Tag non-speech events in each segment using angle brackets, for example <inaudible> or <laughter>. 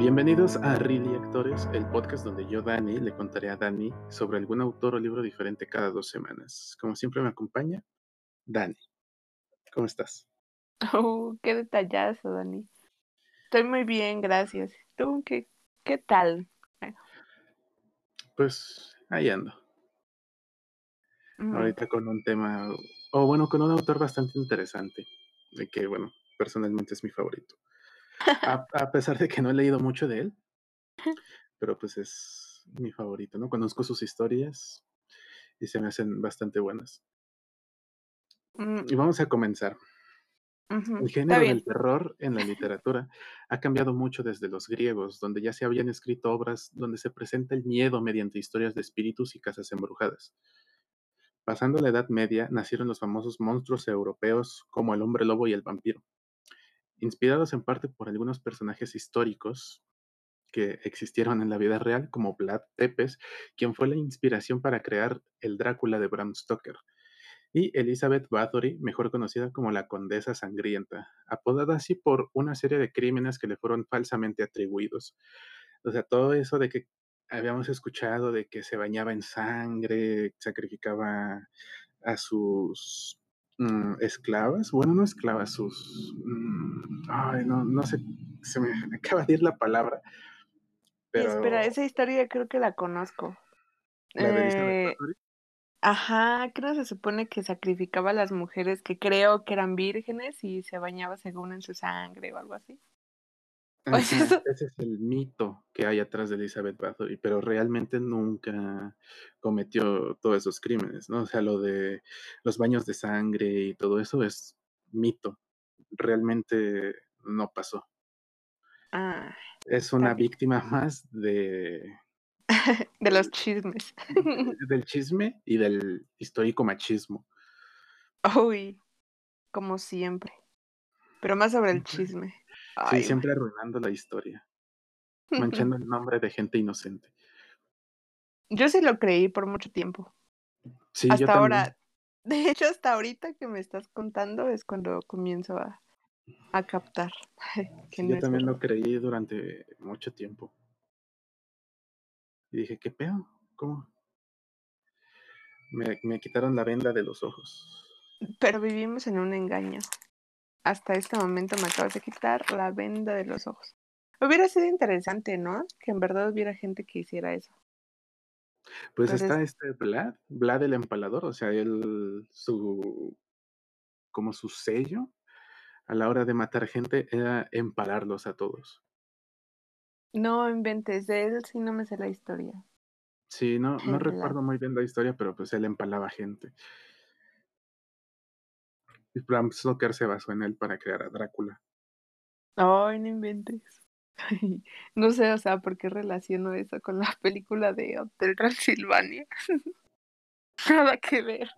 Bienvenidos a Really Actores, el podcast donde yo, Dani, le contaré a Dani sobre algún autor o libro diferente cada dos semanas. Como siempre me acompaña, Dani. ¿Cómo estás? <laughs> Oh, qué detallazo, Dani. Estoy muy bien, gracias. ¿Tú qué, qué tal? Pues ahí ando. Mm, Ahorita con un tema, o bueno, con un autor bastante interesante, de que, bueno, personalmente es mi favorito. A, a pesar de que no he leído mucho de él, pero pues es mi favorito, ¿no? Conozco sus historias y se me hacen bastante buenas. mm, Y vamos a comenzar. El género del terror en la <laughs> literatura ha cambiado mucho desde los griegos, donde ya se habían escrito obras donde se presenta el miedo mediante historias de espíritus y casas embrujadas. Pasando la Edad Media, nacieron los famosos monstruos europeos como el hombre lobo y el vampiro, inspirados en parte por algunos personajes históricos que existieron en la vida real, como Vlad Tepes, quien fue la inspiración para crear el Drácula de Bram Stoker, y Elizabeth Bathory, mejor conocida como la Condesa Sangrienta, apodada así por una serie de crímenes que le fueron falsamente atribuidos. O sea, todo eso de que habíamos escuchado de que se bañaba en sangre, sacrificaba a sus mm, esclavas, bueno, no esclavas, sus... mm, ay, no, no sé, se me <laughs> acaba de ir la palabra, pero espera, esa historia creo que la conozco. la de Eh, ajá, creo que se supone que sacrificaba a las mujeres que creo que eran vírgenes y se bañaba según en su sangre o algo así. Ese es el mito que hay atrás de Elizabeth Bathory, pero realmente nunca cometió todos esos crímenes, ¿no? O sea, lo de los baños de sangre y todo eso es mito, realmente no pasó. Ah, Es una víctima <laughs> más de, <laughs> De los chismes. <laughs> del chisme y del histórico machismo. Uy, como siempre. Pero más sobre el Siempre, sí, siempre arruinando la historia, <laughs> manchando el nombre de gente inocente. Yo sí lo creí por mucho tiempo. Sí, Hasta ahora, <laughs> de hecho, hasta ahorita que me estás contando es cuando comienzo a, a captar <laughs> que Sí, no yo también lo creí durante mucho tiempo. Y dije, ¿qué pedo? ¿Cómo? Me, me quitaron la venda de los ojos. Pero vivimos en un engaño. Hasta este momento me acabas de quitar la venda de los ojos. Hubiera sido interesante, ¿no? Que en verdad hubiera gente que hiciera eso. Pues está este Vlad, Vlad el empalador, o sea, él, su, como su sello a la hora de matar gente era empalarlos a todos. no inventes de él, sí no me sé la historia. Sí, no, no recuerdo muy bien la historia, pero pues él empalaba gente. Y Bram Stoker se basó en él para crear a Drácula. Ay, no inventes. No sé, o sea, ¿por qué relaciono eso con la película de Hotel Transilvania? <laughs> Nada que ver.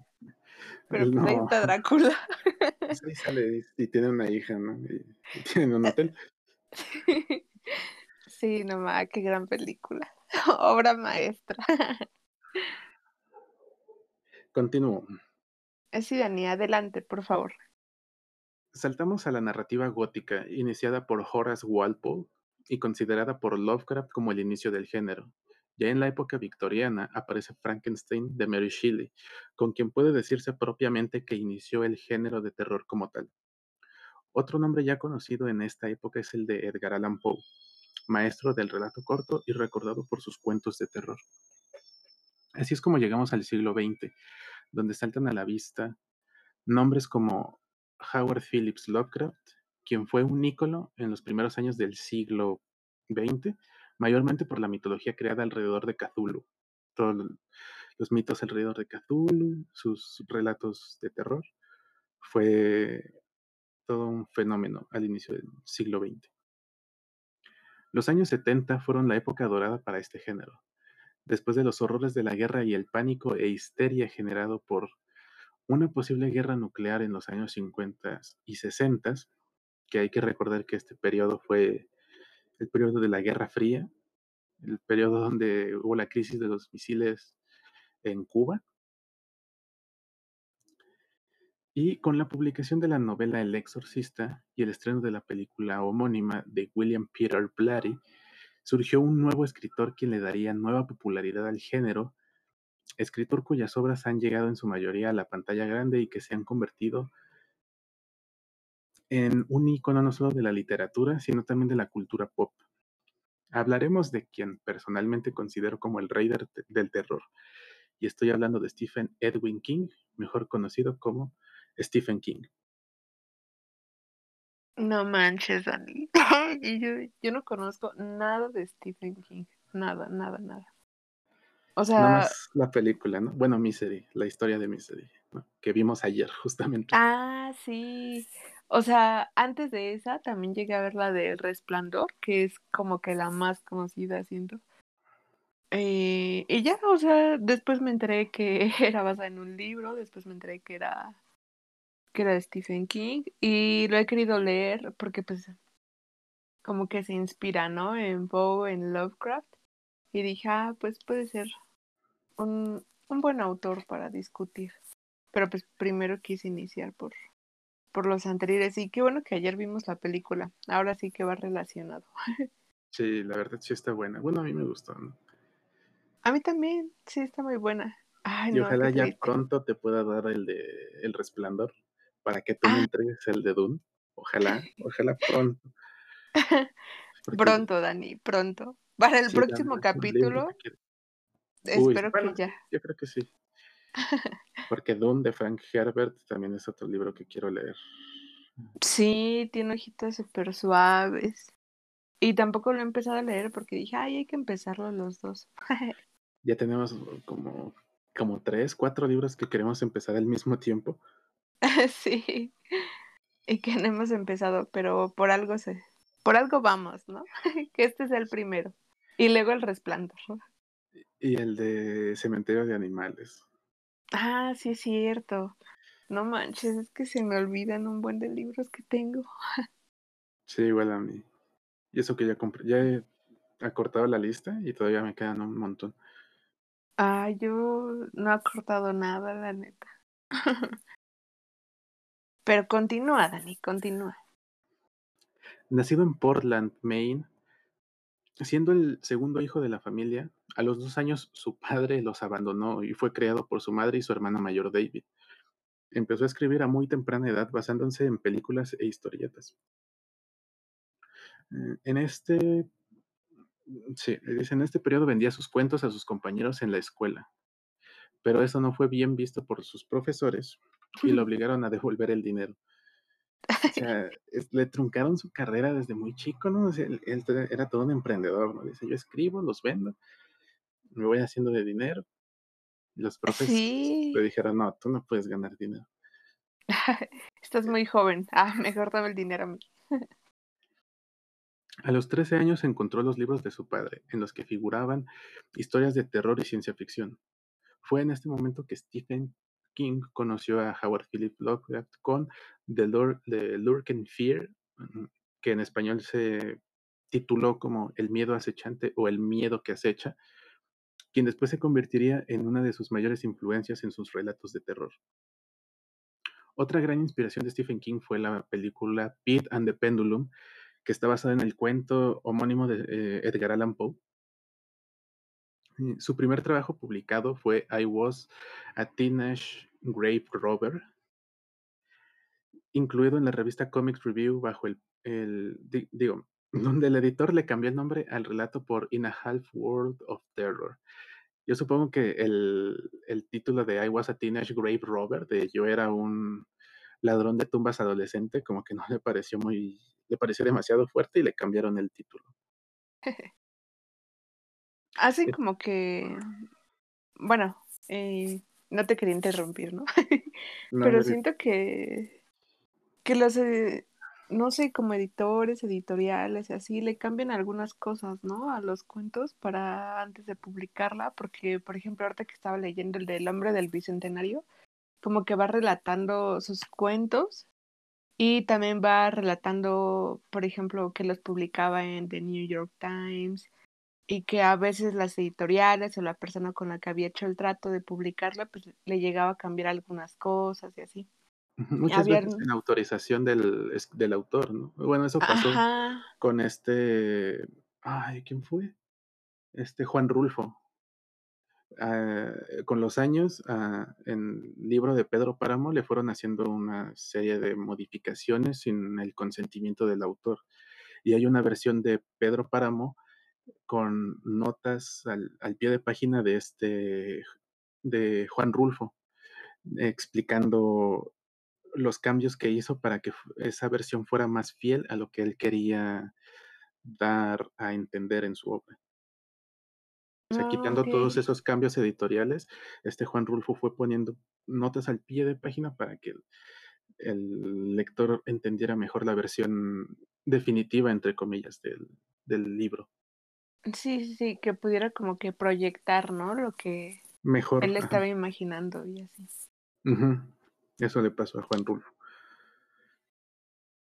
Pero pues ahí No, está Drácula. <laughs> pues ahí sale y tiene una hija, ¿no? Y, y tienen un hotel. <laughs> Sí, nomás, qué gran película. Obra maestra. Continúo. Sí, Dani, adelante, por favor. Saltamos a la narrativa gótica, iniciada por Horace Walpole y considerada por Lovecraft como el inicio del género. Ya en la época victoriana aparece Frankenstein de Mary Shelley, con quien puede decirse propiamente que inició el género de terror como tal. Otro nombre ya conocido en esta época es el de Edgar Allan Poe, maestro del relato corto y recordado por sus cuentos de terror. Así es como llegamos al siglo XX, donde saltan a la vista nombres como Howard Phillips Lovecraft, quien fue un ícono en los primeros años del siglo XX, mayormente por la mitología creada alrededor de Cthulhu. Todos los mitos alrededor de Cthulhu, sus relatos de terror, fue todo un fenómeno al inicio del siglo XX. Los años 70 fueron la época dorada para este género. Después de los horrores de la guerra y el pánico e histeria generado por una posible guerra nuclear en los años 50 y 60, que hay que recordar que este periodo fue el periodo de la Guerra Fría, el periodo donde hubo la crisis de los misiles en Cuba. Y con la publicación de la novela El Exorcista y el estreno de la película homónima de William Peter Blatty, surgió un nuevo escritor quien le daría nueva popularidad al género, escritor cuyas obras han llegado en su mayoría a la pantalla grande y que se han convertido en un icono no solo de la literatura, sino también de la cultura pop. Hablaremos de quien personalmente considero como el rey del, terror, y estoy hablando de Stephen Edwin King, mejor conocido como Stephen King. No manches, Dani. <laughs> yo, yo no conozco nada de Stephen King. Nada, nada, nada. O sea. Nada más la película, ¿no? Bueno, Misery, la historia de Misery, ¿no? que vimos ayer, <laughs> justamente. Ah, sí. O sea, antes de esa también llegué a ver la de Resplandor, que es como que la más conocida, siento. Eh, y ya, o sea, después me enteré que <laughs> era basada en un libro, después me enteré que era que era de Stephen King y lo he querido leer porque pues como que se inspira, ¿no? En Poe, en Lovecraft y dije, ah, pues puede ser un, un buen autor para discutir. Pero pues primero quise iniciar por, por los anteriores y qué bueno que ayer vimos la película. Ahora sí que va relacionado. <laughs> Sí, la verdad sí está buena. Bueno, a mí me gustó. ¿no? A mí también, sí está muy buena. Ay, y no, ojalá ya triste. pronto te pueda dar el de El Resplandor para que tú me Ah. entregues el de Dune. Ojalá, <laughs> ojalá pronto. Pronto, Dani, pronto. Para el sí, próximo capítulo. Uy, espero bueno, que ya. yo creo que sí. <laughs> Porque Dune de Frank Herbert también es otro libro que quiero leer. Sí, tiene hojitas súper suaves. Y tampoco lo he empezado a leer porque dije, ay, hay que empezarlo los dos. <laughs> Ya tenemos como, como tres, cuatro libros que queremos empezar al mismo tiempo. <laughs> sí. Y que no hemos empezado, pero por algo se, por algo vamos, ¿no? <laughs> que este es el primero. Y luego el resplandor. Y el de Cementerio de Animales. Ah, sí es cierto. No manches, es que se me olvidan un buen de libros que tengo. Sí, igual a mí. Y eso que ya compré, ya he acortado la lista y todavía me quedan un montón. Ah, yo no he cortado nada, la neta. <laughs> Pero continúa, Dani, continúa. Nacido en Portland, Maine, siendo el segundo hijo de la familia, a los dos años su padre los abandonó y fue criado por su madre y su hermano mayor David. Empezó a escribir a muy temprana edad basándose en películas e historietas. Eh, En este, sí, dice, en este periodo vendía sus cuentos a sus compañeros en la escuela, pero eso no fue bien visto por sus profesores y lo obligaron a devolver el dinero. O <laughs> sea, es- le truncaron su carrera desde muy chico, ¿no? O sea, él, él era- todo un emprendedor, ¿no? Dice, yo escribo, los vendo, me voy haciendo de dinero. Y los profes Sí. le dijeron, no, tú no puedes ganar dinero. <laughs> Estás muy joven. Ah, mejor dame el dinero a mí. <laughs> A los 13 años encontró los libros de su padre, en los que figuraban historias de terror y ciencia ficción. Fue en este momento que Stephen King conoció a Howard Philip Lovecraft con The, Lur The Fear, mm, que en español se tituló como El miedo acechante o El miedo que acecha, quien después se convertiría en una de sus mayores influencias en sus relatos de terror. Otra gran inspiración de Stephen King fue la película Pete and the Pendulum, que está basada en el cuento homónimo de eh, Edgar Allan Poe. Su primer trabajo publicado fue I Was a Teenage Grave Robber, incluido en la revista Comics Review bajo el, el di- digo, <laughs> donde el editor le cambió el nombre al relato por In a Half World of Terror. Yo supongo que el, el título de I Was a Teenage Grave Robber, de yo era un ladrón de tumbas adolescente, como que no le pareció muy, le pareció demasiado fuerte y le cambiaron el título. <laughs> Eh, como que, bueno, eh, no te quería interrumpir, ¿no? <laughs> No, Pero siento que, que los, eh, no sé, como editores, editoriales y así, le cambian algunas cosas, ¿no? A los cuentos para antes de publicarla, porque, por ejemplo, ahorita que estaba leyendo el del hombre del bicentenario, como que va relatando sus cuentos y también va relatando, por ejemplo, que los publicaba en The New York Times y que a veces las editoriales o la persona con la que había hecho el trato de publicarla, pues le llegaba a cambiar algunas cosas y así. Muchas Había... veces en autorización del, del autor, ¿no? Bueno, eso pasó Ajá, con este Ay, ¿quién fue? Este, Juan Rulfo. Ah, con los años, ah, en el libro de Pedro Páramo le fueron haciendo una serie de modificaciones sin el consentimiento del autor. Y hay una versión de Pedro Páramo con notas al, al pie de página de este de Juan Rulfo, explicando los cambios que hizo para que esa versión fuera más fiel a lo que él quería dar a entender en su obra. O sea, Ah, quitando todos esos cambios editoriales, este Juan Rulfo fue poniendo notas al pie de página para que el el lector entendiera mejor la versión definitiva, entre comillas, del del libro. Sí, sí, sí, que pudiera como que proyectar, ¿no? Lo que Mejor, él ajá. estaba imaginando y así. Ujú. Eso le pasó a Juan Rulfo.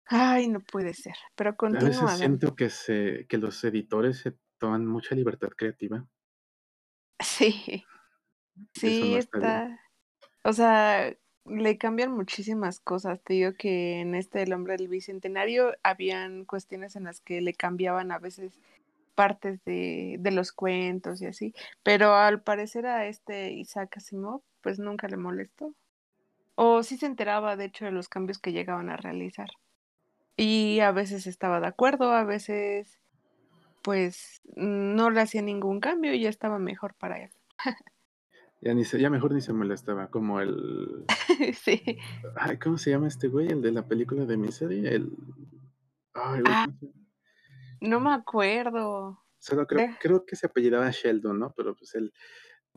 Ay, no puede ser, pero A veces continúa, siento que se que los editores se toman mucha libertad creativa. <laughs> Sí, sí no está está o sea, le cambian muchísimas cosas. Te digo que en este El hombre del bicentenario habían cuestiones en las que le cambiaban a veces partes de de los cuentos y así, pero al parecer a este Isaac Asimov, pues nunca le molestó. O sí se enteraba, de hecho, de los cambios que llegaban a realizar. Y a veces estaba de acuerdo, a veces, pues, no le hacía ningún cambio y ya estaba mejor para él. Ya ni se ya mejor ni se molestaba, como el <laughs> Sí. ay, ¿cómo se llama este güey? El de la película de Misery, el ay, güey, Ah, ¿cómo se llama? No me acuerdo. Solo creo De creo que se apellidaba Sheldon, ¿no? Pero, pues, él él,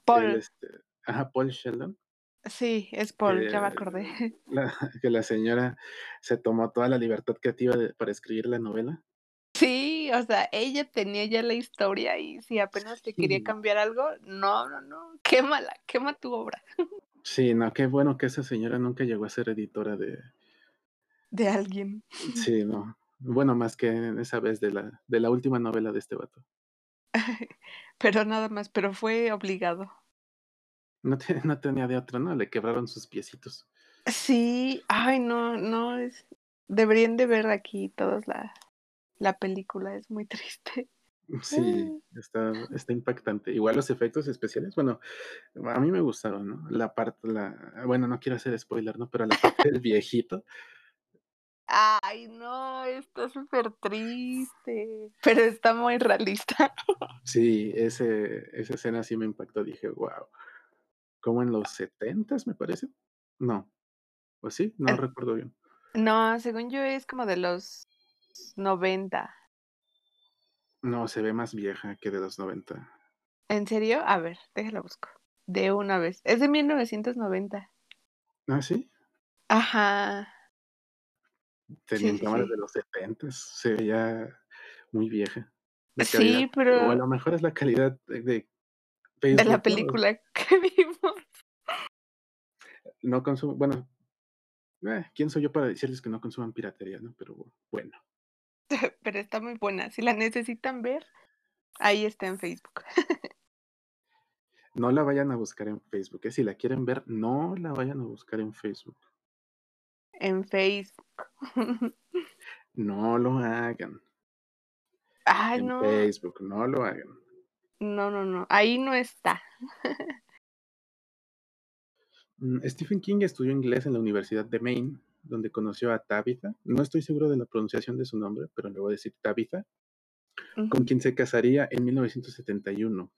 Paul. este ajá, Paul Sheldon, Sí, es Paul, ya me acordé. <laughs> <laughs> la que la señora se tomó toda la libertad creativa de para escribir la novela. Sí, o sea, ella tenía ya la historia y si apenas le quería cambiar algo, no, no, no, quémala, quema tu obra. <laughs> Sí, no, qué bueno que esa señora nunca llegó a ser editora de De alguien. sí, no. Bueno, más que esa vez de la de la última novela de este vato. <laughs> Pero nada más, pero fue obligado. No te <laughs> no tenía de otra, ¿no? Le quebraron sus piecitos. Sí, ay, no, no, es deberían de ver aquí todos la la película, es muy <laughs> triste. Sí, está está impactante. Igual los efectos especiales, bueno, a mí me gustaron, ¿no? La parte la bueno, no quiero hacer spoiler, ¿no? Pero la parte del viejito, Ay, no, está súper triste, <laughs> pero está muy realista. <laughs> sí, ese esa escena sí me impactó. Dije: "Guau". ¿Como en los setentas, me parece? No, ¿o sí? No recuerdo bien. no, según yo es como de los 90. No, se ve más vieja que de los 90. ¿En serio? A ver, déjala busco. De una vez. Es de 1990. ¿Ah, sí? Ajá. Tenían sí, cámaras de los setentas, se veía muy vieja. Calidad, Sí, o a pero lo mejor es la calidad de de de la película <laughs> que vimos. No consumo bueno, eh, ¿quién soy yo para decirles que no consuman piratería, no? Pero bueno, <laughs> Pero está muy buena. Si la necesitan ver, ahí está en Facebook. <laughs> no la vayan a buscar en Facebook, ¿eh? Si la quieren ver, no la vayan a buscar en Facebook. En Facebook. <laughs> No lo hagan Ay, en no. Facebook, no lo hagan. No, no, no. Ahí no está. <laughs> Mm, Stephen King estudió inglés en la Universidad de Maine, donde conoció a Tabitha. No estoy seguro de la pronunciación de su nombre, pero le voy a decir Tabitha, con quien se casaría en 1971.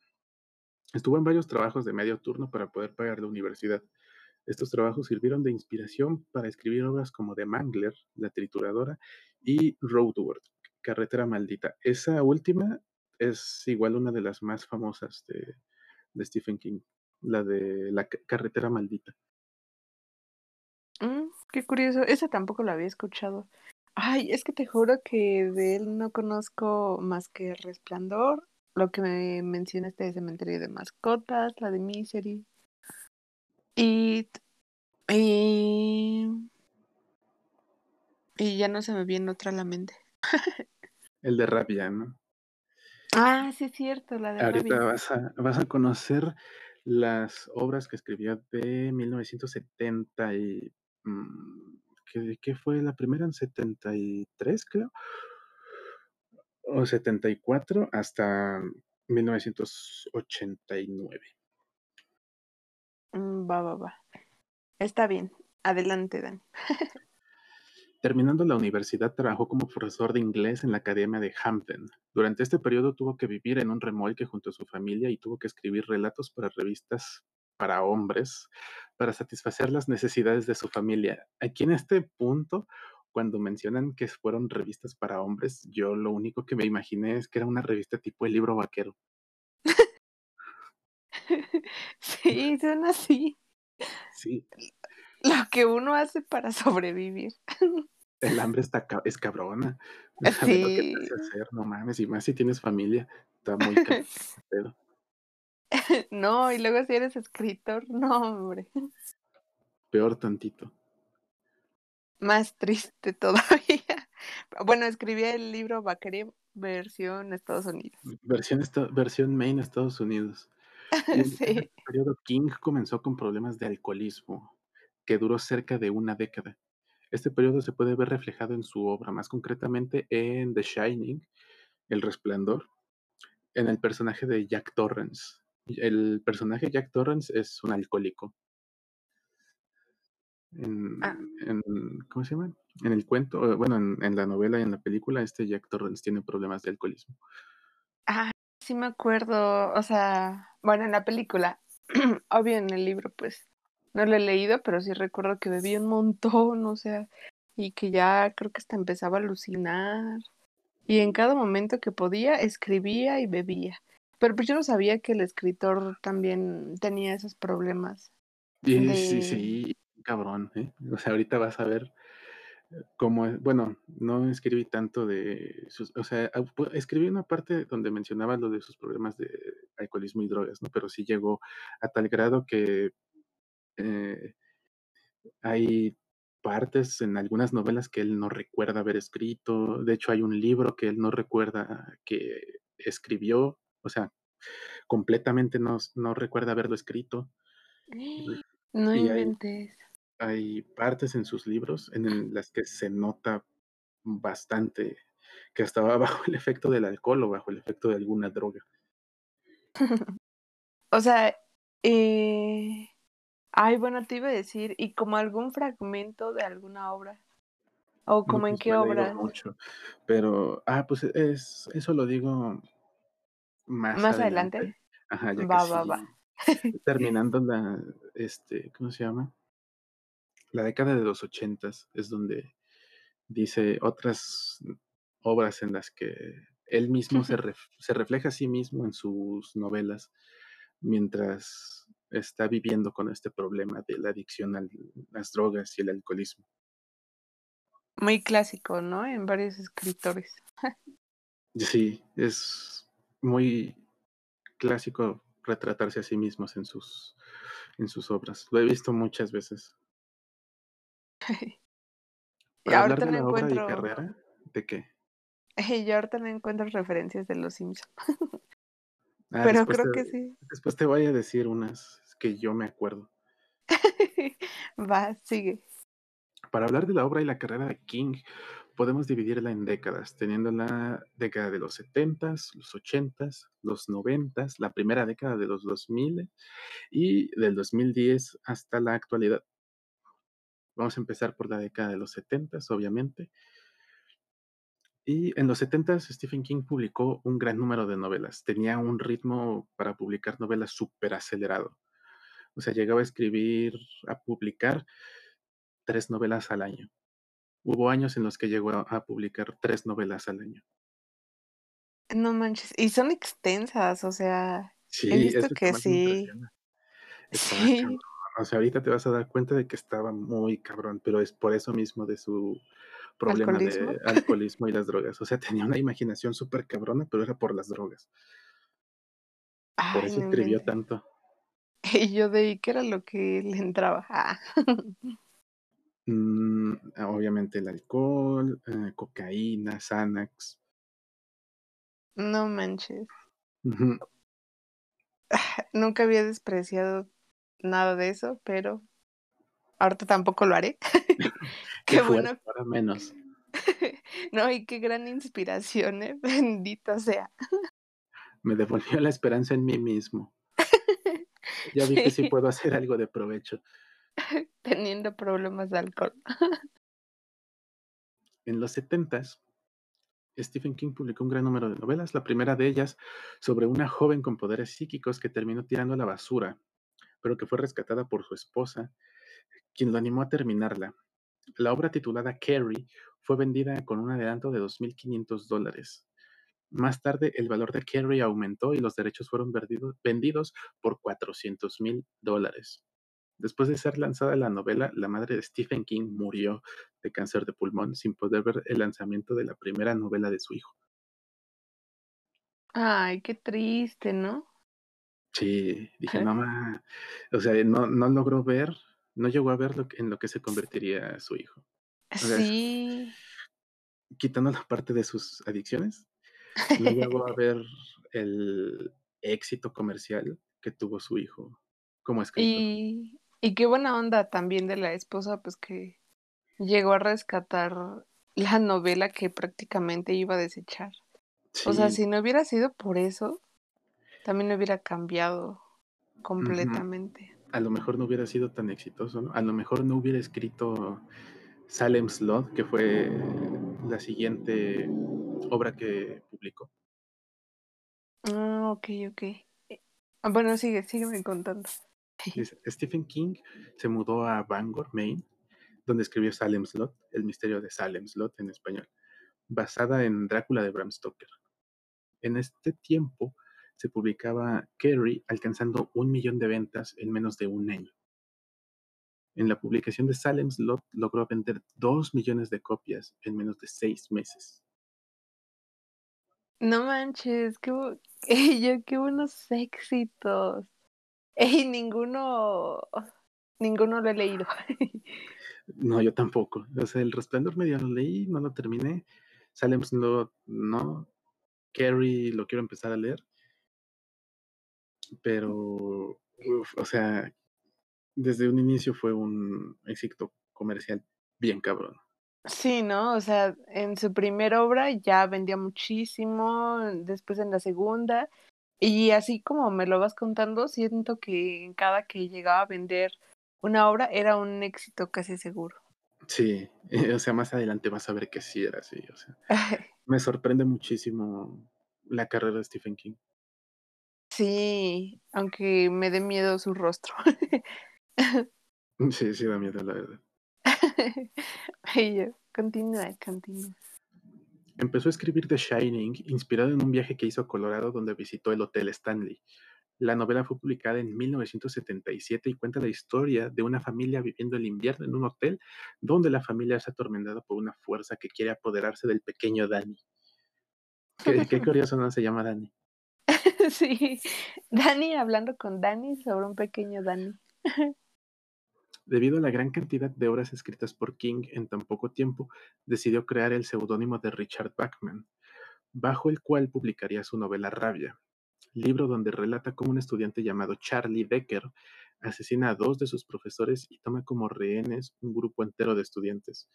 Estuvo en varios trabajos de medio turno para poder pagar la universidad. Estos trabajos sirvieron de inspiración para escribir obras como The Mangler, La Trituradora, y Roadwork, Carretera Maldita. Esa última es igual una de las más famosas de, Stephen King, la de La Ca- Carretera Maldita. Mm, qué curioso. Esa tampoco la había escuchado. Ay, es que te juro que de él no conozco más que Resplandor, lo que me mencionaste de Cementerio de Mascotas, la de Misery, It, y, y ya no se me viene otra a la mente. <laughs> El de Rabia, ¿no? Ah, sí es cierto, la de Ahorita Rabia. vas a, vas a conocer las obras que escribió de 1970 y... mm, ¿qué, qué fue la primera? En 73, creo. O 74 hasta 1989. Mm, va, va, va. Está bien. Adelante, Dan. Terminando la universidad, trabajó como profesor de inglés en la Academia de Hampden. Durante este periodo tuvo que vivir en un remolque junto a su familia y tuvo que escribir relatos para revistas para hombres para satisfacer las necesidades de su familia. Aquí en este punto, cuando mencionan que fueron revistas para hombres, yo lo único que me imaginé es que era una revista tipo el libro vaquero. <laughs> sí, son así. Sí. Lo que uno hace para sobrevivir. <laughs> El hambre está es cabrona. <laughs> No sabes lo que te hace hacer, no mames, y más si tienes familia, está muy cabrón. no, y luego si eres escritor, no, hombre. Peor tantito. Más triste todavía. Bueno, escribí el libro Vaquería versión Estados Unidos. Versión, versión Maine, Estados Unidos. <laughs> sí. el periodo King comenzó con problemas de alcoholismo, que duró cerca de una década. Este periodo se puede ver reflejado en su obra, más concretamente en The Shining, El Resplandor, en el personaje de Jack Torrance. El personaje Jack Torrance es un alcohólico. Ah. En, ¿Cómo se llama? En el cuento, bueno, en, en, la novela y en la película, este Jack Torrance tiene problemas de alcoholismo. Ah, sí me acuerdo, o sea, bueno, en la película, <clears throat> obvio en el libro, pues no lo he leído, pero sí recuerdo que bebía un montón, o sea, y que ya creo que hasta empezaba a alucinar. Y en cada momento que podía, escribía y bebía. Pero pues yo no sabía que el escritor también tenía esos problemas. Sí, sí, sí, cabrón, ¿eh? O sea, ahorita vas a ver cómo es, bueno, no escribí tanto de sus, o sea, escribí una parte donde mencionaba lo de sus problemas de alcoholismo y drogas, ¿no? Pero sí llegó a tal grado que eh, hay partes en algunas novelas que él no recuerda haber escrito. De hecho, hay un libro que él no recuerda que escribió, o sea, completamente no, no recuerda haberlo escrito. <gasps> No inventes. Hay, partes en sus libros en las que se nota bastante que estaba <laughs> bajo el efecto del alcohol o bajo el efecto de alguna droga. <laughs> o sea, eh, Ay, bueno, te iba a decir, ¿y como algún fragmento de alguna obra? ¿O como en pues, qué obra? mucho, pero, ah, pues es, eso lo digo más, ¿Más adelante. Ajá, ya va, que va, va. terminando la, este, ¿cómo se llama? La década de los ochentas es donde dice otras obras en las que él mismo se, se refleja a sí mismo en sus novelas, mientras está viviendo con este problema de la adicción a las drogas y el alcoholismo. Muy clásico, ¿no? En varios escritores. sí, es muy clásico retratarse a sí mismos en sus, en sus obras. Lo he visto muchas veces. <laughs> y hablar de la obra y carrera, ¿de qué? <laughs> Y ahorita no encuentro referencias de Los Simpsons. <laughs> Ah, Pero creo que sí. Después te voy a decir unas que yo me acuerdo. Va, sigue. Para hablar de la obra y la carrera de King, podemos dividirla en décadas, teniendo la década de los 70 los 80 los 90 la primera década de los 2000 y del 2010 hasta la actualidad. Vamos a empezar por la década de los 70 obviamente. Y en los 70 Stephen King publicó un gran número de novelas. Tenía un ritmo para publicar novelas súper acelerado. O sea, llegaba a escribir, a publicar tres novelas al año. Hubo años en los que llegó a, publicar tres novelas al año. No manches, y son extensas, o sea, sí, he visto que sí. <laughs> Sí. O sea, ahorita te vas a dar cuenta de que estaba muy cabrón, pero es por eso mismo de su problema de alcoholismo y las drogas. O sea, tenía una imaginación súper cabrona, pero era por las drogas. por eso escribió tanto. <laughs> Y yo de ahí, ¿qué era lo que le entraba? Ah. <laughs> Mm, obviamente el alcohol, eh, cocaína, Xanax. No manches. Nunca había despreciado nada de eso, pero ahorita tampoco lo haré. <laughs> <laughs> Qué, bueno. Para menos. <laughs> No, y qué gran inspiración, ¿eh? Bendito sea. Me devolvió la esperanza en mí mismo. Ya vi que sí puedo hacer algo de provecho. Teniendo problemas de alcohol. En los 70s, Stephen King publicó un gran número de novelas, la primera de ellas sobre una joven con poderes psíquicos que terminó tirando a la basura, pero que fue rescatada por su esposa, quien lo animó a terminarla. La obra titulada Carrie fue vendida con un adelanto de 2.500 dólares. Más tarde, el valor de Carrie aumentó y los derechos fueron vendido- vendidos por 400 mil dólares. Después de ser lanzada la novela, la madre de Stephen King murió de cáncer de pulmón sin poder ver el lanzamiento de la primera novela de su hijo. Ay, qué triste, ¿no? Sí, dije, no, ma", o sea, no, no logró ver, no llegó a ver lo que- en lo que se convertiría su hijo. sea, es- Sí. Quitando la parte de sus adicciones, no llegó a <laughs> ver el éxito comercial que tuvo su hijo como escritor. Y y qué buena onda también de la esposa, pues, que llegó a rescatar la novela que prácticamente iba a desechar. O sea, si no hubiera sido por eso, también hubiera cambiado completamente. a lo mejor no hubiera sido tan exitoso, ¿no? A lo mejor no hubiera escrito Salem's Lot, que fue la siguiente obra que publicó. Ah, okey, okey. Eh, ah, bueno, sigue, sígueme contando. <laughs> Stephen King se mudó a Bangor, Maine, donde escribió Salem's Lot, El misterio de Salem's Lot en español, basada en Drácula de Bram Stoker. En este tiempo se publicaba Carrie, alcanzando un millón de ventas en menos de un año. En la publicación de Salem's Lot logró vender dos millones de copias en menos de seis meses. No manches, qué <laughs> yo qué buenos éxitos. Ey, ninguno ninguno lo he leído. <laughs> No, yo tampoco. O sea, El Resplandor medio lo leí, no lo terminé. Salem's Lot, no. Carrie lo quiero empezar a leer. Pero, uf, o sea, desde un inicio fue un éxito comercial bien cabrón. Sí, ¿no? O sea, en su primera obra ya vendía muchísimo, después en la segunda, y así como me lo vas contando, siento que en cada que llegaba a vender una obra era un éxito casi seguro. Sí, <laughs> o sea, más adelante vas a ver que sí era así. O sea, <laughs> me sorprende muchísimo la carrera de Stephen King. Sí, aunque me dé miedo su rostro. <laughs> Sí, sí da miedo, la verdad. <laughs> Yo, continúa, continúa. Empezó a escribir The Shining inspirado en un viaje que hizo a Colorado donde visitó el Hotel Stanley. La novela fue publicada en 1977 y cuenta la historia de una familia viviendo el invierno en un hotel donde la familia es atormentada por una fuerza que quiere apoderarse del pequeño Danny. Qué, qué <laughs> curioso no se llama Danny. <laughs> Sí, Dani hablando con Dani sobre un pequeño Dani. <laughs> Debido a la gran cantidad de obras escritas por King en tan poco tiempo, decidió crear el seudónimo de Richard Bachman, bajo el cual publicaría su novela Rabia, libro donde relata cómo un estudiante llamado Charlie Becker asesina a dos de sus profesores y toma como rehenes un grupo entero de estudiantes.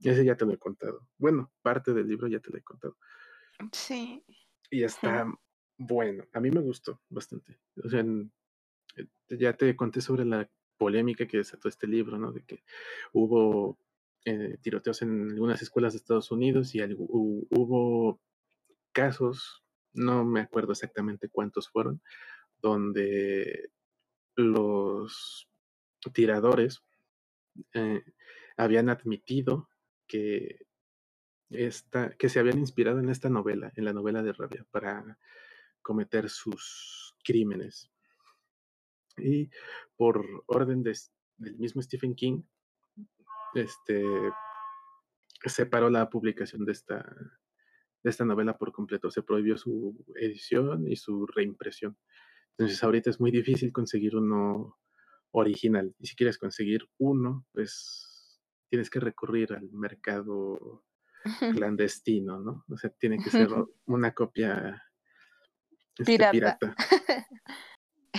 Ese ya te lo he contado. Bueno, parte del libro ya te lo he contado. Sí. Y está bueno. A mí me gustó bastante. O sea, eh, ya te conté sobre la polémica que desató este libro, ¿no? De que hubo eh, tiroteos en algunas escuelas de Estados Unidos y hubo casos, no me acuerdo exactamente cuántos fueron, donde los tiradores eh, habían admitido que, esta, que se habían inspirado en esta novela, en la novela de Rabia, para cometer sus crímenes. Y por orden de, del mismo Stephen King, este, separó la publicación de esta, de esta novela por completo. Se prohibió su edición y su reimpresión. Entonces ahorita es muy difícil conseguir uno original. Y si quieres conseguir uno, pues tienes que recurrir al mercado <laughs> clandestino, ¿no? O sea, tiene que ser una copia este, Pirata. pirata. <laughs>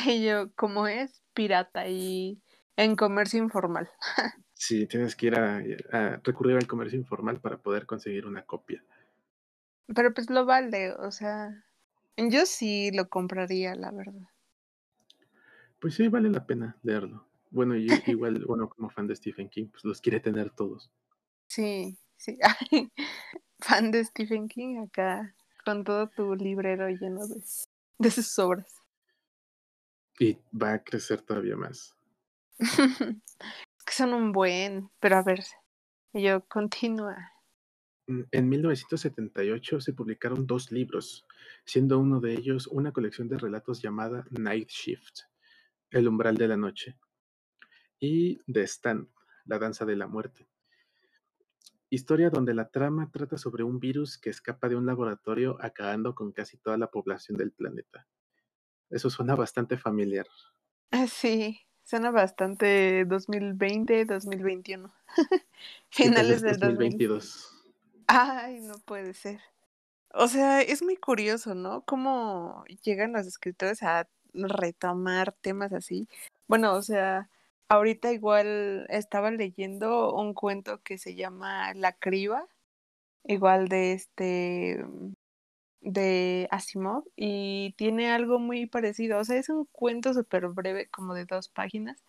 Y yo, como es pirata y en comercio informal. <laughs> Sí, tienes que ir a, a recurrir al comercio informal para poder conseguir una copia. Pero pues lo vale, o sea, yo sí lo compraría, la verdad. Pues sí, vale la pena leerlo. Bueno, yo <laughs> igual, bueno, como fan de Stephen King, pues los quiere tener todos. Sí, sí. fan de Stephen King acá, con todo tu librero lleno de, de sus obras. Y va a crecer todavía más. <laughs> es que son un buen, pero a ver, yo continúa. Mm, en 1978 se publicaron dos libros, siendo uno de ellos una colección de relatos llamada Night Shift, El umbral de la noche, y The Stand, La danza de la muerte. Historia donde la trama trata sobre un virus que escapa de un laboratorio acabando con casi toda la población del planeta. Eso suena <laughs> bastante familiar. Ah, sí, suena bastante 2020, 2021. <laughs> Finales del 2022. Ay, no puede ser. O sea, es muy curioso, ¿no? Cómo llegan los escritores a retomar temas así. Bueno, o sea, ahorita igual estaba leyendo un cuento que se llama La criba, igual de este de Asimov y tiene algo muy parecido, o sea, es un cuento súper breve, como de dos páginas,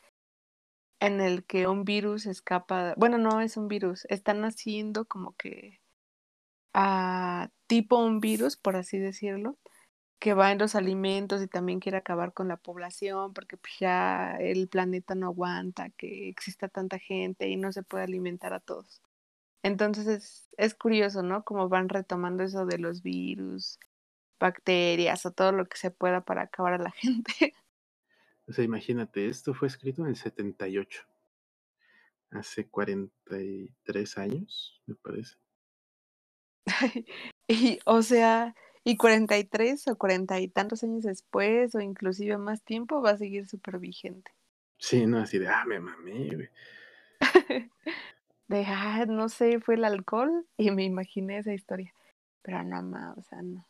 en el que un virus escapa, bueno, no es un virus, están haciendo como que a tipo un virus, por así decirlo, que va en los alimentos y también quiere acabar con la población porque pues ya el planeta no aguanta que exista tanta gente y no se puede alimentar a todos. Entonces es, es curioso, ¿no? Como van retomando eso de los virus, bacterias o todo lo que se pueda para acabar a la <laughs> gente. O sea, imagínate, esto fue escrito en el 78. Hace 43 años, me parece. <laughs> y, o sea, y 43 o 40 y tantos años después, o inclusive más tiempo, va a seguir súper vigente. Sí, no, así de, ah, me mamé, güey. <laughs> de, ah, no sé, fue el alcohol <laughs> y me imaginé esa historia. Pero no más, o sea, no.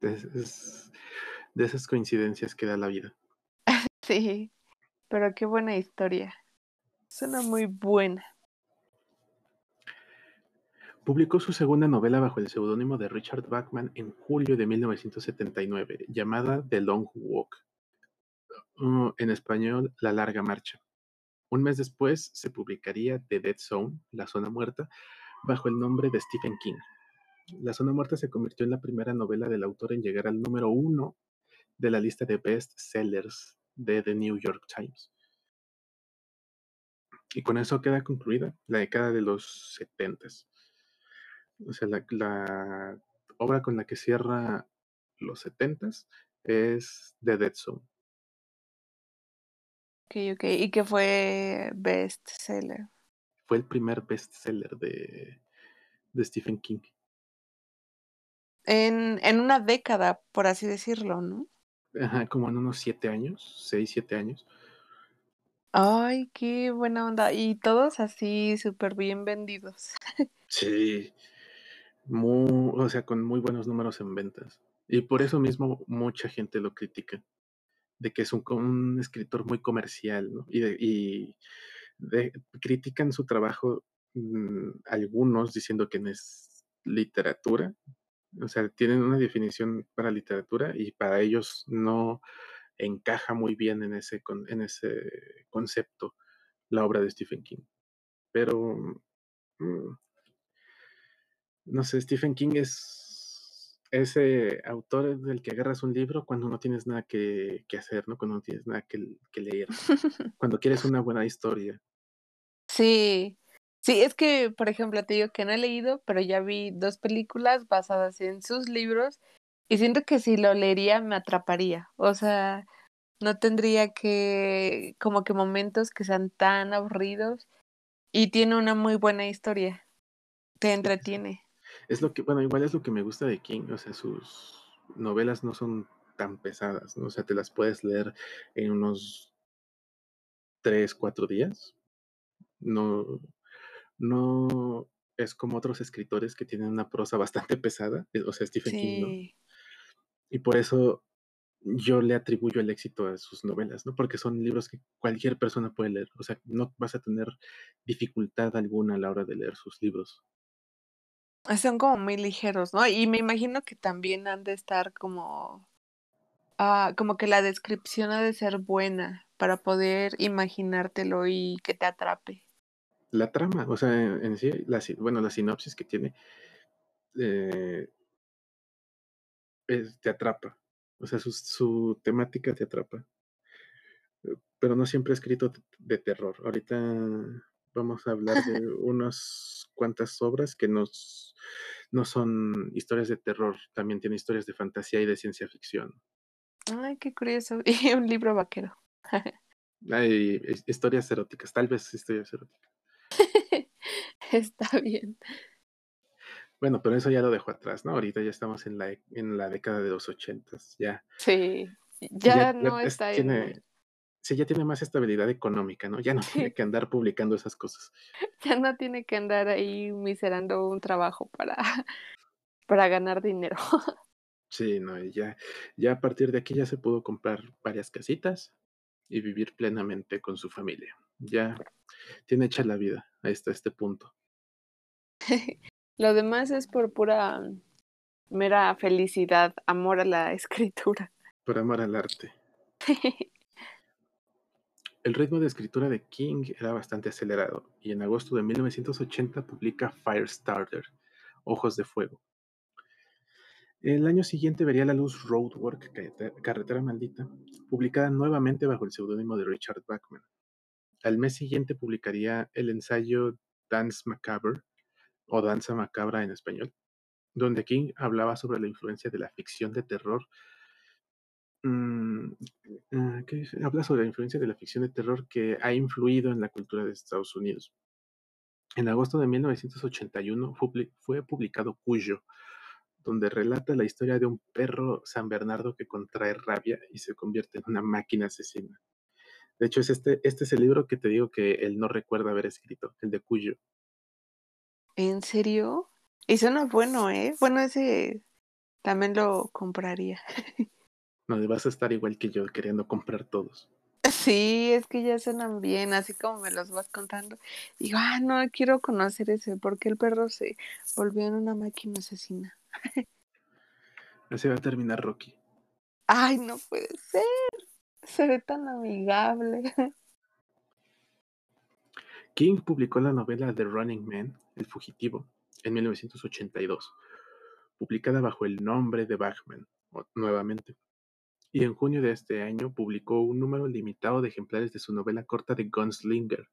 Es, de esas coincidencias que da la vida. <laughs> sí, pero qué buena historia. Suena muy buena. Publicó su segunda novela bajo el seudónimo de Richard Bachman en julio de 1979, llamada The Long Walk, uh, en español La Larga Marcha. Un mes después se publicaría The Dead Zone, La Zona Muerta, bajo el nombre de Stephen King. La Zona Muerta se convirtió en la primera novela del autor en llegar al número uno de la lista de best sellers de The New York Times. Y con eso queda concluida la década de los setentas. O sea, la, obra con la que cierra los setentas es The Dead Zone. Ok, ok. ¿Y qué fue bestseller? Fue el primer bestseller de, de Stephen King. En, en una década, por así decirlo, ¿no? Ajá, como en unos siete años, seis, siete años. Ay, qué buena onda. Y todos así súper bien vendidos. <laughs> Sí, muy, o sea, con muy buenos números en ventas. Y por eso mismo mucha gente lo critica, de que es un, un escritor muy comercial, ¿no? Y, de, y critican su trabajo mmm, algunos diciendo que no es literatura, o sea, tienen una definición para literatura y para ellos no encaja muy bien en ese, en ese concepto la obra de Stephen King. Pero mmm, no sé, Stephen King es ese autor del que agarras un libro cuando no tienes nada que, que hacer, ¿no? Cuando no tienes nada que, que leer, <laughs> cuando quieres una buena historia. Sí, sí, es que, por ejemplo, te digo que no he leído, pero ya vi dos películas basadas en sus libros y siento que si lo leería me atraparía, o sea, no tendría que, como que momentos que sean tan aburridos y tiene una muy buena historia, te entretiene. Es lo que, bueno, igual es lo que me gusta de King, o sea, sus novelas no son tan pesadas, ¿no? O sea, te las puedes leer en unos tres, cuatro días. No, no es como otros escritores que tienen una prosa bastante <laughs> pesada, o sea, Stephen sí. King, ¿no? Y por eso yo le atribuyo el éxito a sus novelas, ¿no? Porque son libros que cualquier persona puede leer. O sea, no vas a tener dificultad alguna a la hora de leer sus libros. Ah, son como muy ligeros, ¿no? Y me imagino que también han de estar como ah, como que la descripción ha de ser buena para poder imaginártelo y que te atrape. La trama, o sea, en, sí, bueno, la sinopsis que tiene eh, te atrapa. O sea, su, su temática te atrapa. Eh, Pero no siempre he escrito de terror. Ahorita vamos a hablar de <laughs> unas cuantas obras que nos, no son historias de terror, también tiene historias de fantasía y de ciencia ficción. Ay, qué curioso. <laughs> Y un libro vaquero. <laughs> Hay his- historias eróticas, tal vez historias eróticas. Está bien. Bueno, pero eso ya lo dejo atrás, ¿no? Ahorita ya estamos en la, en la década de los ochentas, ya. Sí. Ya, no es- está en... tiene, sí, ya tiene más estabilidad económica, ¿no? Ya no tiene que andar publicando esas cosas. <laughs> ya no tiene que andar ahí miserando un trabajo para, <laughs> para ganar dinero. <laughs> Sí, no, y ya, ya a partir de aquí ya se pudo comprar varias casitas y vivir plenamente con su familia. Ya tiene hecha la vida hasta este punto. Lo demás es por pura mera felicidad, amor a la escritura. Por amor al arte. El ritmo de escritura de King era bastante acelerado y en agosto de 1980 publica Firestarter, Ojos de Fuego. El año siguiente vería la luz Roadwork, Carrete- Carretera Maldita, publicada nuevamente bajo el seudónimo de Richard Bachman. Al mes siguiente publicaría el ensayo Dance Macabre, o Danza Macabra en español, donde King hablaba sobre la influencia de la ficción de terror. Mm, ah. Habla sobre la influencia de la ficción de terror que ha influido en la cultura de Estados Unidos. En agosto de 1981 fue publi- fue publicado Cuyo, donde relata la historia de un perro San Bernardo que contrae rabia y se convierte en una máquina asesina. De hecho, es este, este es el libro que te digo que él no recuerda haber escrito, el de Cuyo. ¿En serio? Y suena bueno, ¿eh? Bueno, ese también lo compraría. <laughs> No, vas a estar igual que yo queriendo comprar todos. Sí, es que ya suenan bien, así como me los vas contando. Digo, ah, no, quiero conocer ese, porque el perro se volvió en una máquina asesina. <laughs> Así va a terminar Rocky. Ay, no puede ser. Se ve tan amigable. <laughs> King publicó la novela The Running Man, El Fugitivo, en 1982, publicada bajo el nombre de Bachman, nuevamente. Y en junio de este año publicó un número limitado de ejemplares de su novela corta de Gunslinger,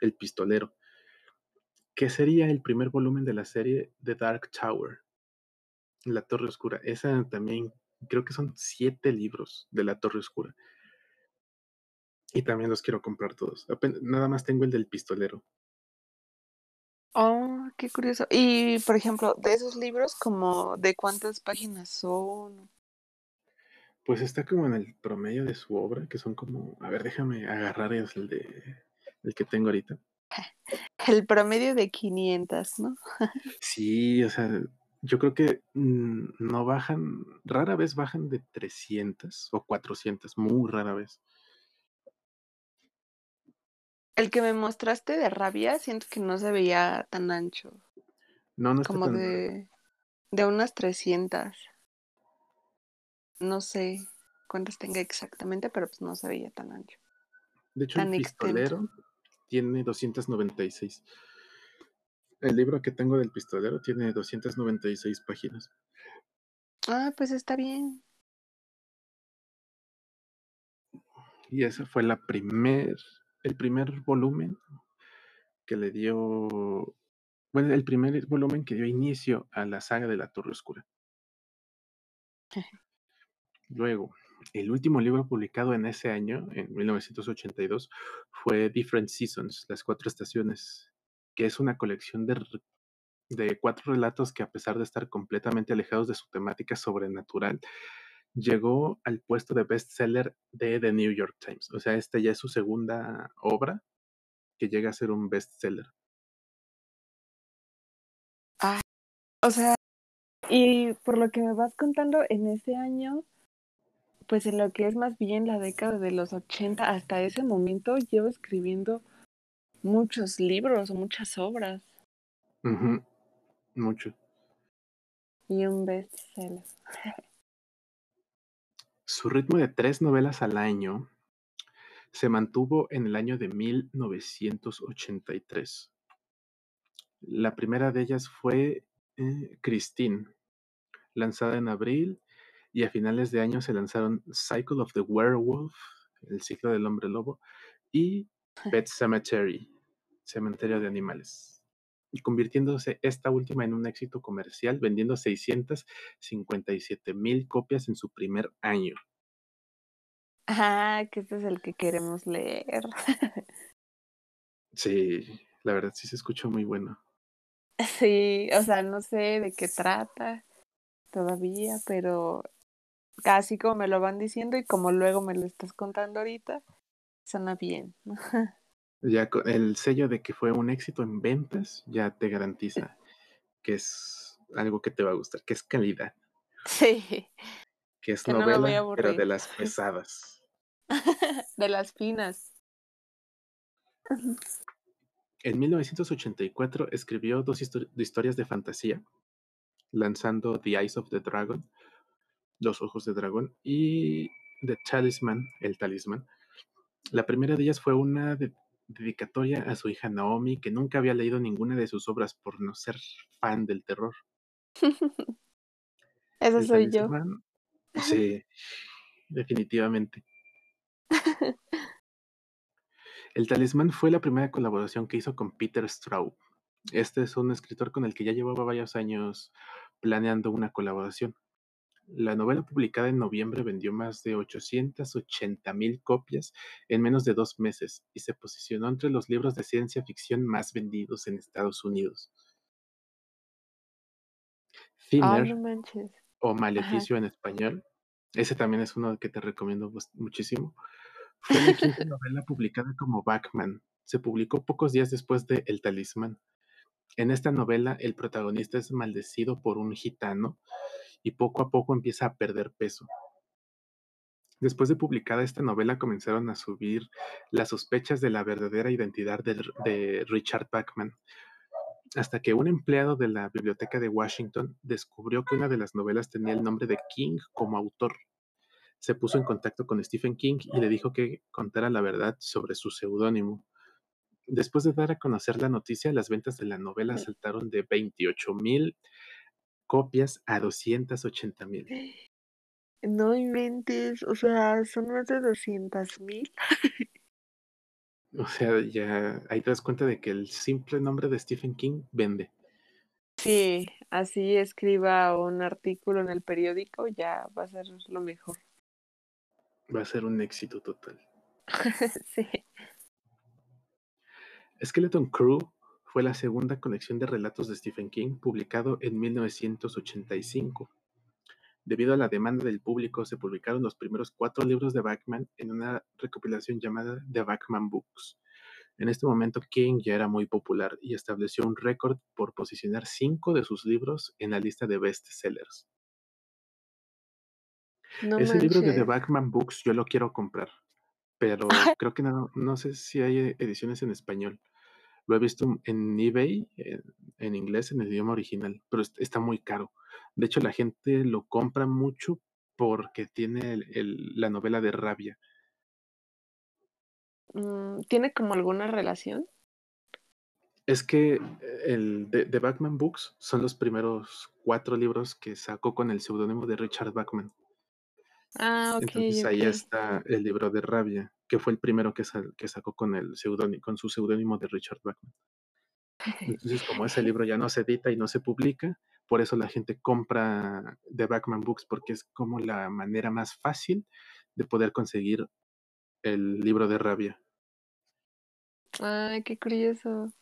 El Pistolero, que sería el primer volumen de la serie The Dark Tower, La Torre Oscura. Esa también, creo que son siete libros de La Torre Oscura. Y también los quiero comprar todos. Nada más tengo el del pistolero. Oh, qué curioso. Y, por ejemplo, de esos libros, como de cuántas páginas son. Pues está como en el promedio de su obra, que son como, a ver, déjame agarrar es el de el que tengo ahorita. <laughs> El promedio de 500, ¿no? <laughs> Sí, o sea, yo creo que mm, no bajan, rara vez bajan de 300 o 400, muy rara vez. El que me mostraste de rabia, siento que no se veía tan ancho, No, no está como tan de, de unas 300. No sé cuántas tenga exactamente, pero pues no se veía tan ancho. De hecho, el tan pistolero tiene 296. El libro que tengo del pistolero tiene 296 páginas. Ah, pues está bien. Y ese fue la primer, el primer volumen que le dio, bueno, el primer volumen que dio inicio a la saga de la Torre Oscura. <laughs> Luego, el último libro publicado en ese año, en 1982, fue Different Seasons, Las Cuatro Estaciones, que es una colección de, de cuatro relatos que a pesar de estar completamente alejados de su temática sobrenatural, llegó al puesto de bestseller de The New York Times. O sea, esta ya es su segunda obra que llega a ser un bestseller. O sea, y por lo que me vas contando, en ese año pues en lo que es más bien la década de los 80, hasta ese momento llevo escribiendo muchos libros, muchas obras. Ujú, Mucho. Y un bestseller. <laughs> Su ritmo de tres novelas al año se mantuvo en el año de 1983. La primera de ellas fue eh, Christine, lanzada en abril, y a finales de año se lanzaron Cycle of the Werewolf, El ciclo del hombre lobo, y <laughs> Pet Cemetery, Cementerio de Animales, y convirtiéndose esta última en un éxito comercial, vendiendo 657 mil copias en su primer año. Ah, que este es el que queremos leer. <laughs> Sí, la verdad sí se escuchó muy bueno. Sí, o sea, no sé de qué trata todavía, pero casi como me lo van diciendo y como luego me lo estás contando ahorita, suena bien. <laughs> Ya con el sello de que fue un éxito en ventas ya te garantiza que es algo que te va a gustar, que es calidad, Sí, que es Que no novela, pero de las <laughs> pesadas. <laughs> de las finas. En 1984 escribió dos histo- historias de fantasía, lanzando The Eyes of the Dragon, Los Ojos de Dragón, y The Talisman, El Talismán. La primera de ellas fue una de- dedicatoria a su hija Naomi, que nunca había leído ninguna de sus obras por no ser fan del terror. <laughs> Eso soy yo. <laughs> Sí, definitivamente. <laughs> El Talismán fue la primera colaboración que hizo con Peter Straub. Este es un escritor con el que ya llevaba varios años planeando una colaboración. La novela publicada en noviembre vendió más de 880 mil copias en menos de dos meses y se posicionó entre los libros de ciencia ficción más vendidos en Estados Unidos. Ay, Thinner, no o Maleficio en español, ese también es uno que te recomiendo muchísimo, fue la quinta novela publicada como Backman. Se publicó pocos días después de El Talismán. En esta novela, el protagonista es maldecido por un gitano y poco a poco empieza a perder peso. Después de publicada esta novela, comenzaron a subir las sospechas de la verdadera identidad de, de Richard Bachman, hasta que un empleado de la biblioteca de Washington descubrió que una de las novelas tenía el nombre de King como autor. Se puso en contacto con Stephen King y le dijo que contara la verdad sobre su seudónimo. Después de dar a conocer la noticia, las ventas de la novela saltaron de 28 mil copias a 280 mil. No inventes, o sea, son más de 200 mil. <laughs> O sea, ya ahí te das cuenta de que el simple nombre de Stephen King vende. Sí, así escriba un artículo en el periódico, ya va a ser lo mejor. Va a ser un éxito total. <laughs> sí. Skeleton Crew fue la segunda colección de relatos de Stephen King publicado en 1985. Debido a la demanda del público, se publicaron los primeros cuatro libros de Bachman en una recopilación llamada The Bachman Books. En este momento, King ya era muy popular y estableció un récord por posicionar cinco de sus libros en la lista de bestsellers. No Ese libro de The. Bachman Books yo lo quiero comprar, pero <laughs> creo que no, no sé si hay ediciones en español. Lo he visto en eBay, en, en inglés, en el idioma original, pero est- está muy caro. De hecho, la gente lo compra mucho porque tiene el- el- la novela de Rabia. Mm, ¿Tiene como alguna relación? Es que eh, el de, de Bachman Books son los primeros cuatro libros que sacó con el seudónimo de Richard Bachman. Ah, ok, Entonces ahí está el libro de Rabia, que fue el primero que, sa- que sacó con, el con su seudónimo de Richard Bachman. <laughs> Entonces, como ese libro ya no se edita y no se publica, por eso la gente compra The Bachman Books, porque es como la manera más fácil de poder conseguir el libro de Rabia. Ay, qué curioso.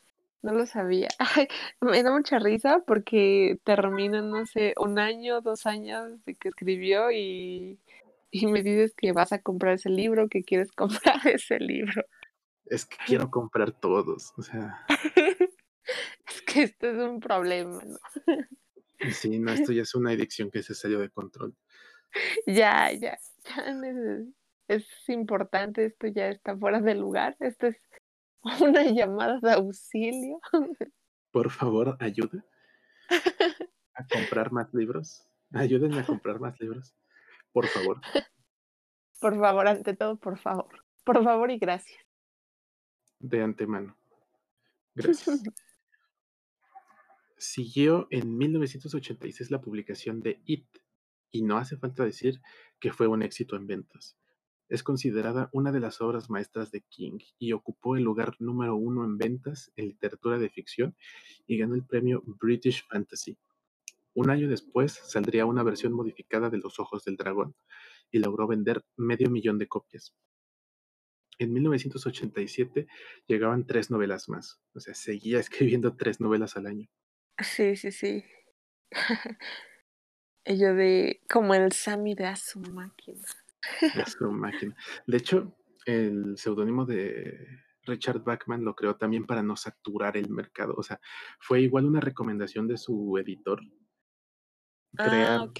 No lo sabía. Ay, <laughs> me da mucha risa porque terminan, no sé, un año, dos años de que escribió y, y me dices que vas a comprar ese libro, que quieres <laughs> comprar ese libro. Es que quiero comprar todos. O sea, <laughs> Es que esto es un problema, ¿no? sí, no, esto ya es una adicción que se salió de control. Ya, ya. ya es importante, esto ya está fuera de lugar, esto es <laughs> una llamada de auxilio. Por favor, ayuda a comprar más libros. Ayúdenme a comprar más libros. Por favor. <laughs> Por favor, ante todo, por favor. Por favor y gracias. De antemano. Gracias. <laughs> Siguió en 1986 la publicación de It, y no hace falta decir que fue un éxito en ventas. Es considerada una de las obras maestras de King y ocupó el lugar número uno en ventas en literatura de ficción y ganó el premio British Fantasy. Un año después saldría una versión modificada de Los Ojos del Dragón y logró vender medio millón de copias. En 1987 llegaban tres novelas más, o sea, seguía <laughs> escribiendo tres novelas al año. Sí, sí, sí. <laughs> Ello de como el Sammy de a su máquina. A su <laughs> máquina. De hecho, el seudónimo de Richard Bachman lo creó también para no saturar el mercado. O sea, fue igual una recomendación de su editor crear Ah,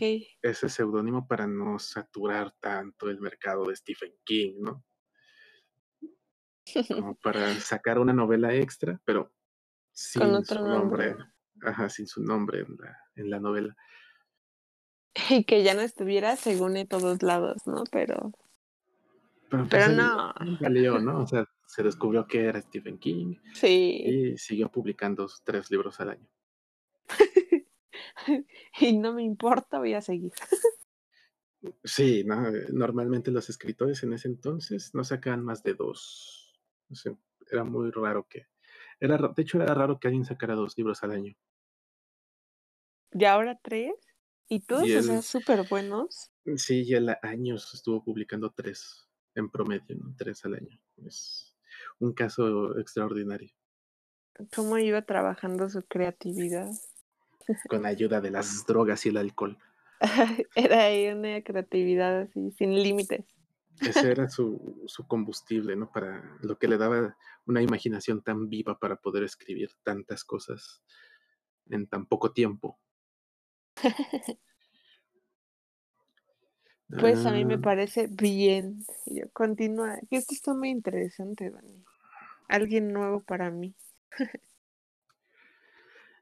ese seudónimo para no saturar tanto el mercado de Stephen King, ¿no? Como para <laughs> sacar una novela extra, pero sin Con otro su nombre. nombre. Ajá, sin su nombre en la, en la novela. Y que ya no estuviera según en todos lados, ¿no? Pero, Pero, pues, pero no. él valió, ¿no? O sea, se descubrió que era Stephen King Sí. y siguió publicando sus tres libros al año. <laughs> y no me importa, voy a seguir. Sí, ¿no? Eh, normalmente los escritores en ese entonces no sacaban más de dos. O sea, era muy raro que... Era, ra- de hecho, era raro que alguien sacara dos libros al año. Y ahora tres. Y todos, él- súper buenos. Sí, y él años estuvo publicando tres en promedio, ¿no? Tres al año. Es un caso extraordinario. Cómo iba trabajando su creatividad. Con ayuda de las drogas y el alcohol. <laughs> Era ahí una creatividad así, sin límites. Ese era <laughs> su, su combustible, ¿no? Para lo que le daba una imaginación tan viva para poder escribir tantas cosas en tan poco tiempo. Pues a mí me Ah, parece bien. Yo, continúa. Esto está muy interesante, Dani. Alguien nuevo para mí. <laughs>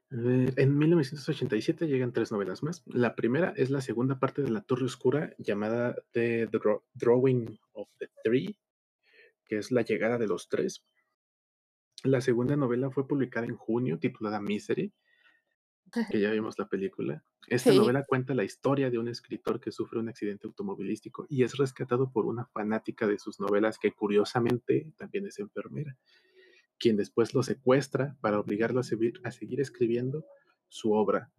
en 1987 llegan tres novelas más. La primera es la segunda parte de La Torre Oscura llamada The Draw- Drawing of the Three, que es La llegada de los tres. La segunda novela fue publicada en junio, titulada Misery, <laughs> que ya vimos la película. Esta Sí. novela cuenta la historia de un escritor que sufre un accidente automovilístico y es rescatado por una fanática de sus novelas que curiosamente también es enfermera, quien después lo secuestra para obligarlo a seguir, a seguir escribiendo su obra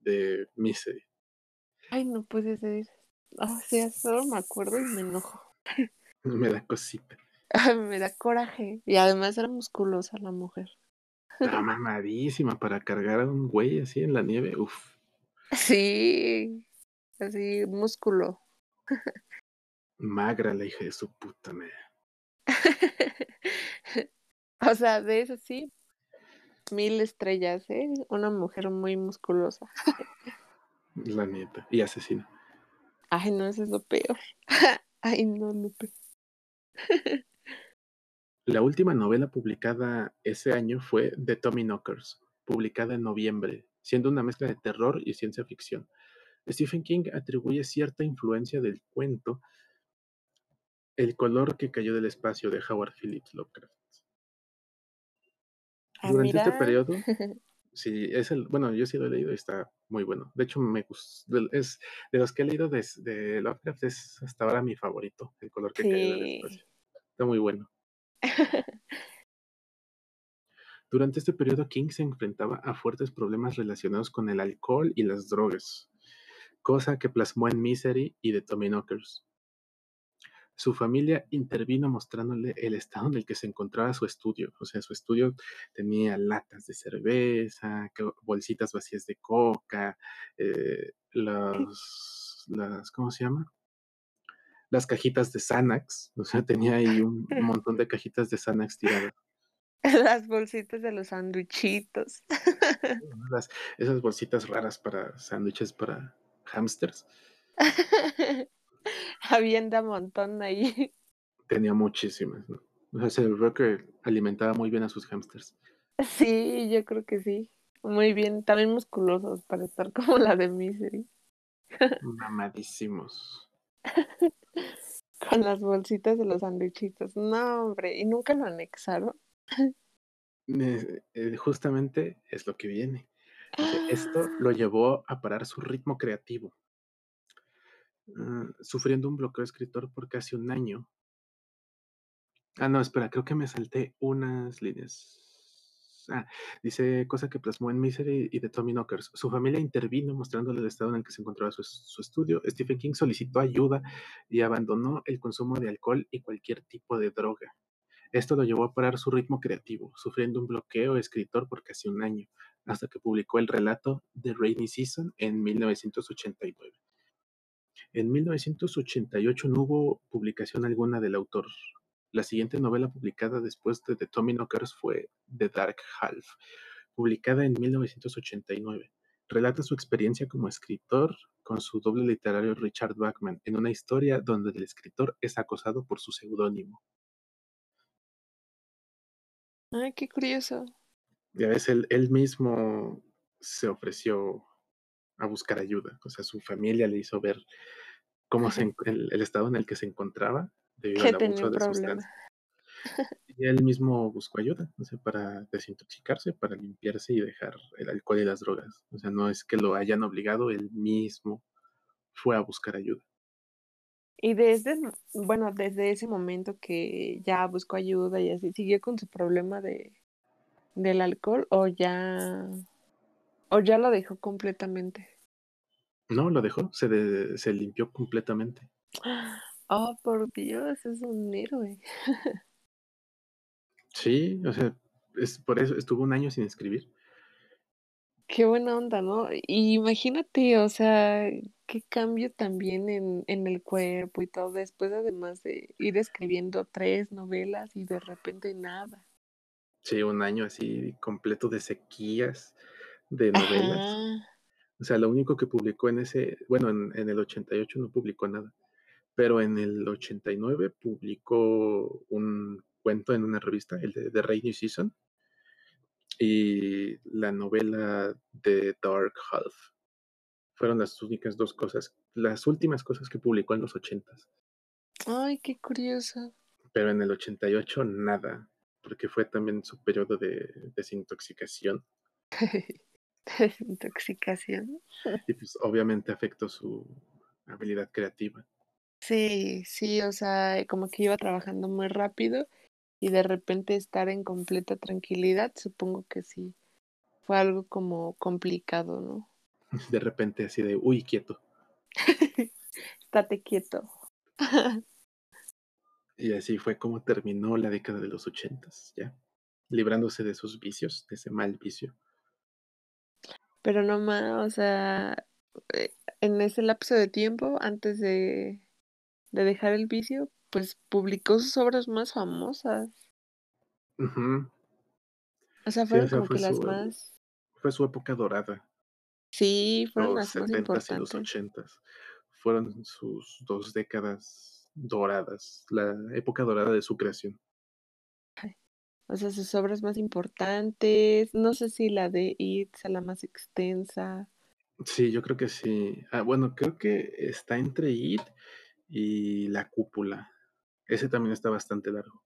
de Misery. Ay, no puede ser. O sea, solo me acuerdo y me enojo. <laughs> Me da cosita. me da coraje. Y además era musculosa la mujer. Estaba <laughs> mamadísima para cargar a un güey así en la nieve. Uf, Sí. Así, músculo. <laughs> magra la hija de su puta madre. O sea, de eso sí. Mil estrellas, ¿eh? Una mujer muy musculosa. La neta. Y asesina. Ay, no, eso es lo peor. <laughs> Ay, no, Lupe. <laughs> La última novela publicada ese año fue The Tommy Knockers, publicada en noviembre, siendo una mezcla de terror y ciencia ficción. Stephen King atribuye cierta influencia del cuento El color que cayó del espacio de Howard Phillips Lovecraft. Ah, Durante este periodo, <laughs> sí, es el, bueno, yo sí lo he leído y está muy bueno. De hecho, me gustó, es de los que he leído de, de Lovecraft es hasta ahora mi favorito, El color que cayó del Sí. espacio. Está muy bueno. <laughs> Durante este periodo, King se enfrentaba a fuertes problemas relacionados con el alcohol y las drogas, cosa que plasmó en Misery y The Tommyknockers. Su familia intervino mostrándole el estado en el que se encontraba su estudio. O sea, su estudio tenía latas de cerveza, bolsitas vacías de coca, eh, las, las, ¿cómo se llama? Las cajitas de Xanax. O sea, tenía ahí un <laughs> montón de cajitas de Xanax tiradas. Las bolsitas de los sandwichitos. Las- esas bolsitas raras para sándwiches para hamsters. <laughs> <laughs> Habían de montón ahí. Tenía muchísimas, ¿no? O sea, se ve que alimentaba muy bien a sus hamsters. Sí, yo creo que sí. Muy bien, también musculosos para estar <laughs> como la de Misery. Mamadísimos. <laughs> Con las bolsitas de los sandwichitos. No, hombre, ¿y nunca lo anexaron? Eh, eh, justamente es lo que viene. Esto <gasps> lo llevó a parar su ritmo creativo, ah, sufriendo un bloqueo escritor por casi un año. Ah, no, espera, creo que me salté unas líneas. Ah, dice cosa que plasmó en Misery y de Tommy Knockers. Su familia intervino mostrándole el estado en el que se encontraba su, su, estudio. Stephen King solicitó ayuda y abandonó el consumo de alcohol y cualquier tipo de droga. Esto lo llevó a parar su ritmo creativo, sufriendo un bloqueo escritor por casi un año, hasta que publicó el relato The Rainy Season en 1989. En 1988 no hubo publicación alguna del autor. La siguiente novela publicada después de The Tommy Knockers fue The Dark Half, publicada en 1989. Relata su experiencia como escritor con su doble literario Richard Bachman en una historia donde el escritor es acosado por su seudónimo. Ay, qué curioso. Ya ves, él, él mismo se ofreció a buscar ayuda. O sea, su familia le hizo ver cómo se, el, el estado en el que se encontraba debido al abuso de sustancias. Y él mismo buscó ayuda, o sea, para desintoxicarse, para limpiarse y dejar el alcohol y las drogas. O sea, no es que lo hayan obligado, él mismo fue a buscar ayuda. Y desde, bueno, desde ese momento que ya buscó ayuda y así, ¿siguió con su problema de del alcohol o ya o ya lo dejó completamente? No, lo dejó, se, de- se limpió completamente. Oh, por Dios, es un héroe. <laughs> Sí, o sea, es por eso estuvo un año sin escribir. Qué buena onda, ¿no? Y imagínate, o sea, qué cambio también en, en el cuerpo y todo, después además de ir escribiendo tres novelas y de repente nada. Sí, un año así completo de sequías de novelas. Ajá. O sea, lo único que publicó en ese, bueno, en, en el 88 no publicó nada, pero en el 89 publicó un cuento en una revista, el de The Rainy Season, y la novela de Dark Half. Fueron las únicas dos cosas, las últimas cosas que publicó en los 80, Ay, qué curioso. pero en el 88 nada, porque fue también su periodo de desintoxicación <laughs> <laughs> Desintoxicación. y pues obviamente afectó su habilidad creativa. Sí, sí, o sea, como que iba trabajando muy rápido y de repente estar en completa tranquilidad, supongo que sí, fue algo como complicado, ¿no? <laughs> De repente así de, uy, quieto. <laughs> Estate quieto. Y así fue como terminó la década de los ochentas, ya, librándose de sus vicios, de ese mal vicio. Pero no más, o sea, eh, en ese lapso de tiempo, antes de, de dejar el vicio, pues publicó sus obras más famosas. Ujú. O sea, Sí, fueron o sea, como fue que las su, más, fue su época dorada, sí, fueron los las más setentas y los importantes. ochentas. Fueron sus dos décadas doradas, la época dorada de su creación. O sea, sus obras más importantes, no sé si la de It sea la más extensa. Sí, yo creo que sí. Ah, bueno, creo que está entre It y La Cúpula. Ese también está bastante largo.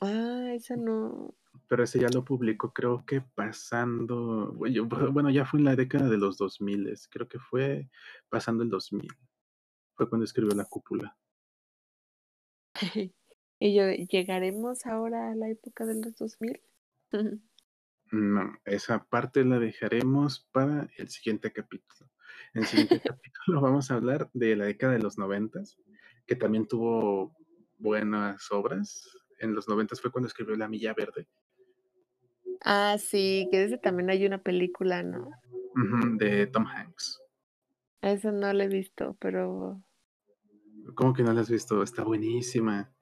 Ah, esa no. Pero ese ya lo publicó, creo que pasando, <laughs> bueno, ya fue en la década de los 2000, creo que fue pasando el 2000. Fue cuando escribió La Cúpula. <laughs> Y yo, ¿llegaremos ahora a la época de los 2000? No, esa parte la dejaremos para el siguiente capítulo. En el siguiente <laughs> capítulo vamos a hablar de la década de los noventas, que también tuvo buenas obras. En los noventas fue cuando escribió La Milla Verde, Ah, sí, que ese también hay una película, ¿no? de Tom Hanks. Esa no la he visto, pero ¿Cómo que no la has visto? Está buenísima.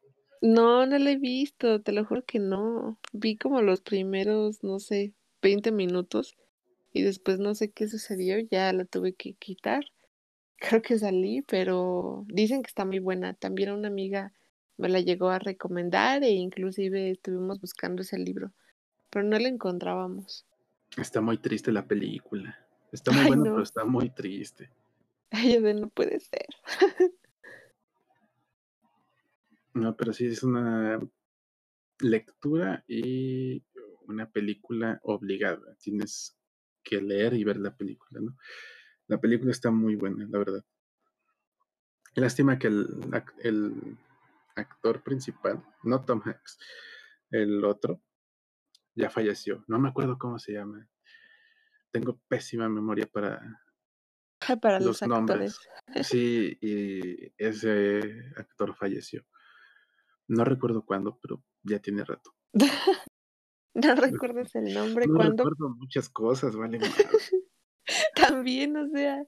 No, no la he visto, te lo juro que no. Vi como los primeros, no sé, 20 minutos y después no sé qué sucedió, ya la tuve que quitar. <laughs> creo que salí, pero dicen que está muy buena. También una amiga me la llegó a recomendar e inclusive estuvimos buscando ese libro, pero no la encontrábamos. Está muy triste la película. Está muy buena, pero está muy triste. <laughs> Ay, no puede ser. <laughs> no, pero sí es una lectura y una película obligada. Tienes que leer y ver la película, ¿no? La película está muy buena, la verdad. Lástima que el, el actor principal, no Tom Hanks, el otro, ya falleció. No me acuerdo cómo se llama. Tengo pésima memoria para, para los, nombres. <laughs> Sí, y ese actor falleció. No recuerdo cuándo, pero ya tiene rato. <laughs> no recuerdas el nombre no cuándo. recuerdo muchas cosas, vale. <laughs> También, o sea,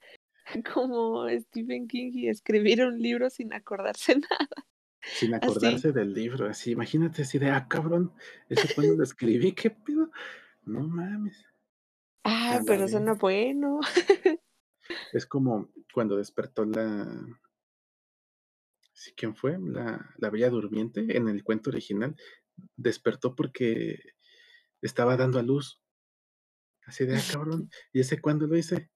como Stephen King y escribir un libro sin acordarse <laughs> nada. Sin acordarse del libro, así, imagínate así de, ah, cabrón, eso cuando lo escribí, ¿qué pedo? No mames. Ah, pero suena bueno. Es como cuando despertó la. ¿Quién fue? La, la Bella Durmiente en el cuento original. Despertó porque estaba dando a luz. Así de, ah, cabrón. <laughs> ¿Y ese cuándo lo hice?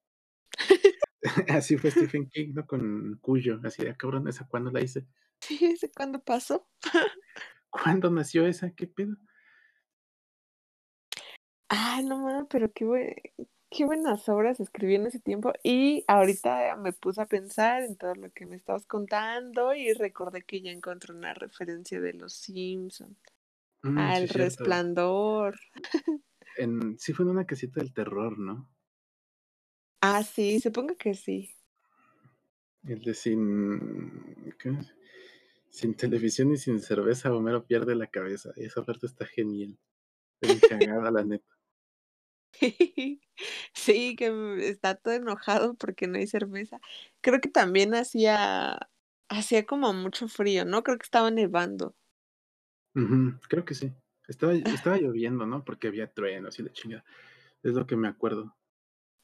<laughs> así fue Stephen King, ¿no? Con Cuyo. Así de, ah, cabrón, ¿esa cuándo la hice? Sí, ¿ese cuándo pasó? <laughs> ¿Cuándo nació esa? ¿Qué pedo? Ah, no mames, pero qué, qué buenas obras escribí en ese tiempo y ahorita me puse a pensar en todo lo que me estabas contando y recordé que ya encontré una referencia de Los Simpsons mm, al Resplandor. En, sí fue en una casita del terror, ¿no? Ah, sí, supongo que sí. El de sin... Sin televisión y sin cerveza, Homero pierde la cabeza. Esa parte está genial. Está la neta. <laughs> Sí, que está todo enojado porque no hay cerveza. Creo que también hacía hacía como mucho frío, ¿no? Creo que estaba nevando. creo que sí. Estaba, estaba <laughs> lloviendo, ¿no? Porque había truenos y la chingada. Es lo que me acuerdo.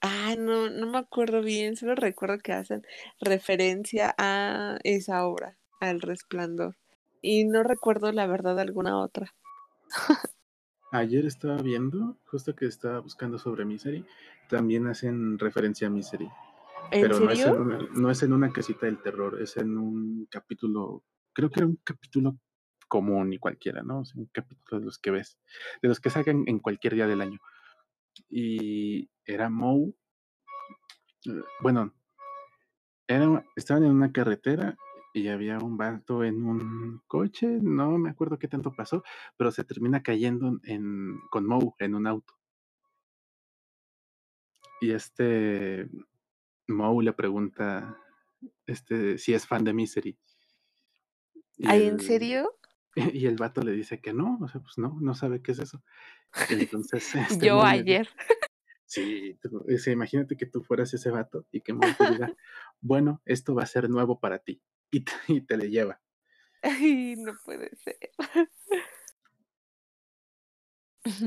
Ah, no, no me acuerdo bien, solo recuerdo que hacen referencia a esa obra, al resplandor. Y no recuerdo la verdad alguna otra. <laughs> Ayer estaba viendo, justo que estaba buscando sobre Misery, también hacen referencia a Misery. pero no es, en una, no es en una casita del terror, es en un capítulo, creo que era un capítulo común y cualquiera, ¿no? O un capítulo de los que ves, de los que sacan en cualquier día del año. Y era Moe, eh, bueno, era, estaban en una carretera y había un vato en un coche, no me acuerdo qué tanto pasó, pero se termina cayendo en, con Moe en un auto. Y este Moe le pregunta este, si es fan de Misery. ¿Ay, en serio? <laughs> Y el vato le dice que no, o sea, pues no, no sabe qué es eso. Entonces, <laughs> este, yo ayer. Sí, imagínate que tú fueras ese vato y que Moe te diga, bueno, esto va a ser nuevo para ti y te, le lleva. Ay, no puede ser.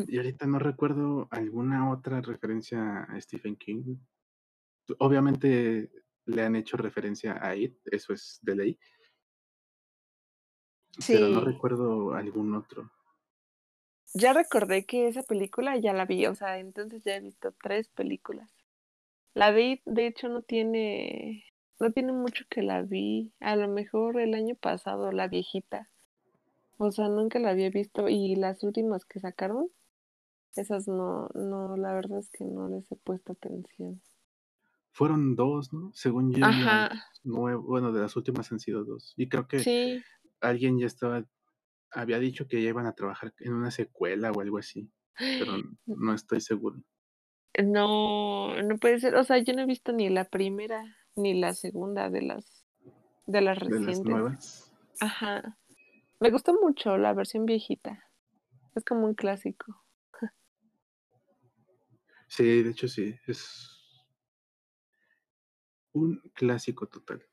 Y ahorita no recuerdo alguna otra referencia a Stephen King. Obviamente le han hecho referencia a It, eso es de ley. Sí. Pero no recuerdo algún otro. Ya recordé que esa película ya la vi, o sea, entonces ya he visto tres películas. La de de hecho, no tiene no tiene mucho que la vi, a lo mejor el año pasado, la viejita. O sea, nunca la había visto y las últimas que sacaron, esas no, no, la verdad es que no les he puesto atención. Fueron dos, ¿no? Según yo, bueno, de las últimas han sido dos. Y creo que alguien ya estaba, había dicho que ya iban a trabajar en una secuela o algo así, pero <gasps> no estoy seguro. No, no puede ser, o sea, yo no he visto ni la primera ni la segunda de las de las recientes. nuevas. Ajá. Me gustó mucho la versión viejita. Es como un clásico. Sí, de hecho sí, es un clásico total.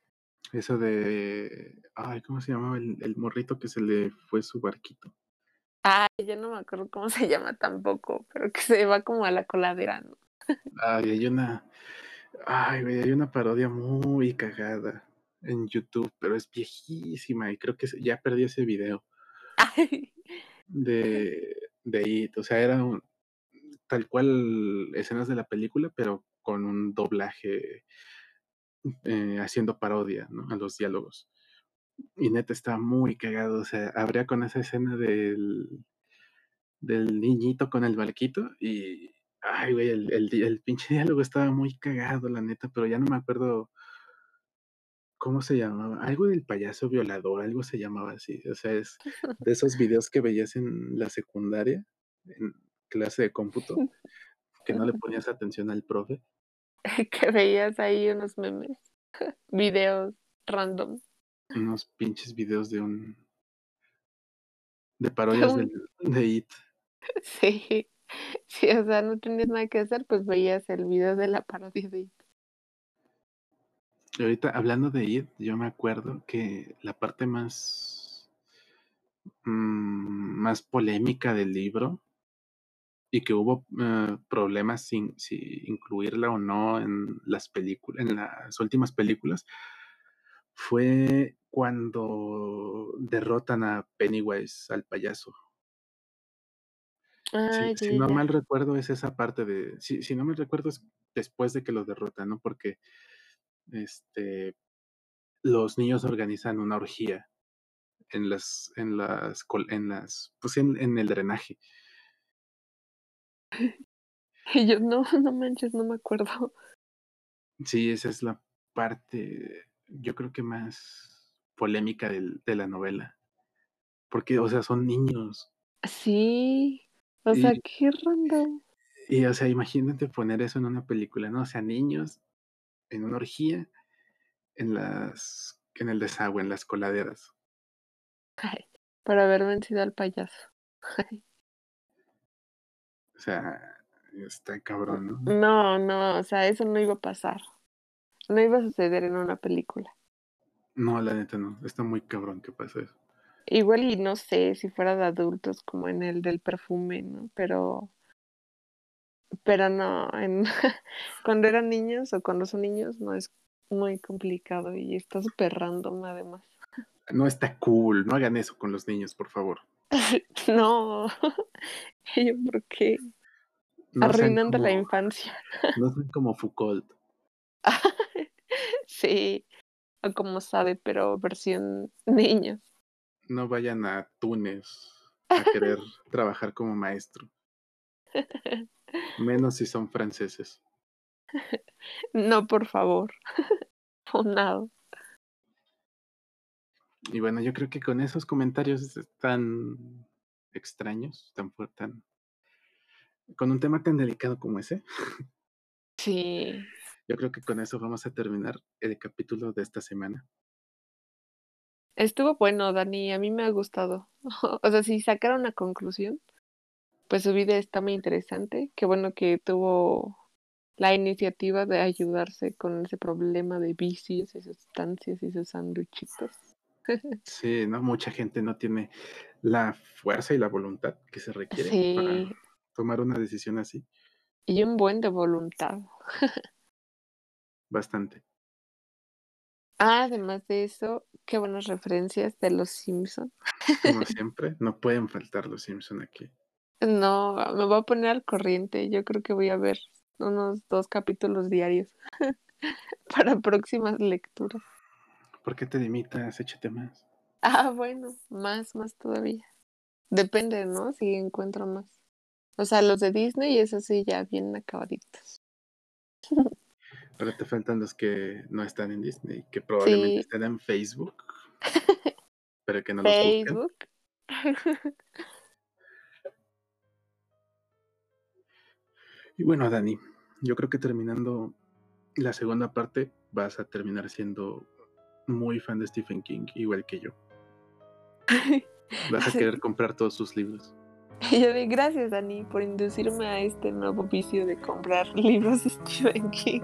Eso de, ay, ¿cómo se llamaba el, el morrito que se le fue su barquito? Ay, ya no me acuerdo cómo <laughs> se llama tampoco, pero que se va como a la coladera, ¿no? Ay, hay una, Ay, güey, hay una parodia muy cagada en YouTube, pero es viejísima y creo que ya perdí ese video de, de It. O sea, era un, tal cual escenas de la película, pero con un doblaje eh, haciendo parodia ¿no? a los diálogos. Y neta está muy cagado. O sea, habría con esa escena del, del niñito con el barquito y. Ay, güey, el, el, el pinche diálogo estaba muy cagado, la neta, pero ya no me acuerdo ¿Cómo se llamaba? Algo del payaso violador, algo se llamaba así. O sea, es de esos videos que veías en la secundaria, en clase de cómputo, que no le <laughs> ponías atención al profe. <laughs> que veías ahí unos memes, <laughs> videos random. Unos pinches videos de un. de parodias de, de It. Sí, <laughs> sí, o sea, no tenías nada que hacer, pues veías el video de la parodia de It. Ahorita hablando de It, yo me acuerdo que la parte más. Mmm, más polémica del libro y que hubo uh, problemas sin si incluirla o no en las películas, en las últimas películas, fue cuando derrotan a Pennywise al payaso. Ah, si, si no mal recuerdo es esa parte de, si, si no me recuerdo es después de que los derrotan, ¿no? Porque este los niños organizan una orgía en las, en las, en las, pues en, en el drenaje. <laughs> Y yo, no, no manches, no me acuerdo. Sí, esa es la parte, yo creo que más polémica del, de la novela. Porque, o sea, son niños. Sí, o sea, Y- qué random. Y, o sea, imagínate poner eso en una película, ¿no? O sea, niños en una orgía en las, en el desagüe, en las coladeras. Ay, por haber vencido al payaso. <laughs> O sea, está cabrón, ¿no? No, no, o sea, eso no iba a pasar. No iba a suceder en una película. No, la neta no. Está muy cabrón que pase eso. Igual y no sé si fuera de adultos como en el del perfume, ¿no? Pero, pero no, en, <laughs> cuando eran niños o cuando son niños no es muy complicado y está súper random además. No está cool. No hagan eso con los niños, por favor. <laughs> No, <laughs> yo por qué No arruinando la infancia. No sean como Foucault. Sí, o como sabe, pero versión niños. No vayan a Túnez a querer <laughs> trabajar como maestro. <laughs> Menos si son franceses. No, por favor. <laughs> Funado. Y bueno, yo creo que con esos comentarios tan extraños, tan fuertes, tan... con un tema tan delicado como ese, Sí, yo creo que con eso vamos a terminar el capítulo de esta semana. Estuvo bueno, Dani, a mí me ha gustado. <laughs> O sea, si sacara una conclusión, pues su vida está muy interesante. Qué bueno que tuvo la iniciativa de ayudarse con ese problema de vicios y sustancias y sus sanduchitos. <laughs> Sí, ¿no? Mucha gente no tiene la fuerza y la voluntad que se requiere Sí, para tomar una decisión así. y un buen de voluntad. <laughs> Bastante. Ah, además de eso, qué buenas referencias de los Simpson. Como <laughs> siempre, no pueden faltar los Simpson aquí. No, me voy a poner al corriente. Yo creo que voy a ver unos dos capítulos diarios <laughs> para próximas lecturas. ¿Por qué te limitas? Échate más. Ah, bueno, más, más todavía. Depende, ¿no? Si encuentro más. O sea, los de Disney, eso sí, ya bien acabaditos. <laughs> Ahora te faltan los que no están en Disney, que probablemente Sí. estén en Facebook, <laughs> pero que no los busquen. Facebook. Y bueno, Dani, yo creo que terminando la segunda parte vas a terminar siendo muy fan de Stephen King, igual que yo. <laughs> Vas a querer comprar todos sus libros. Y <laughs> yo de gracias, Dani, por inducirme a este nuevo vicio de comprar libros de Stephen King.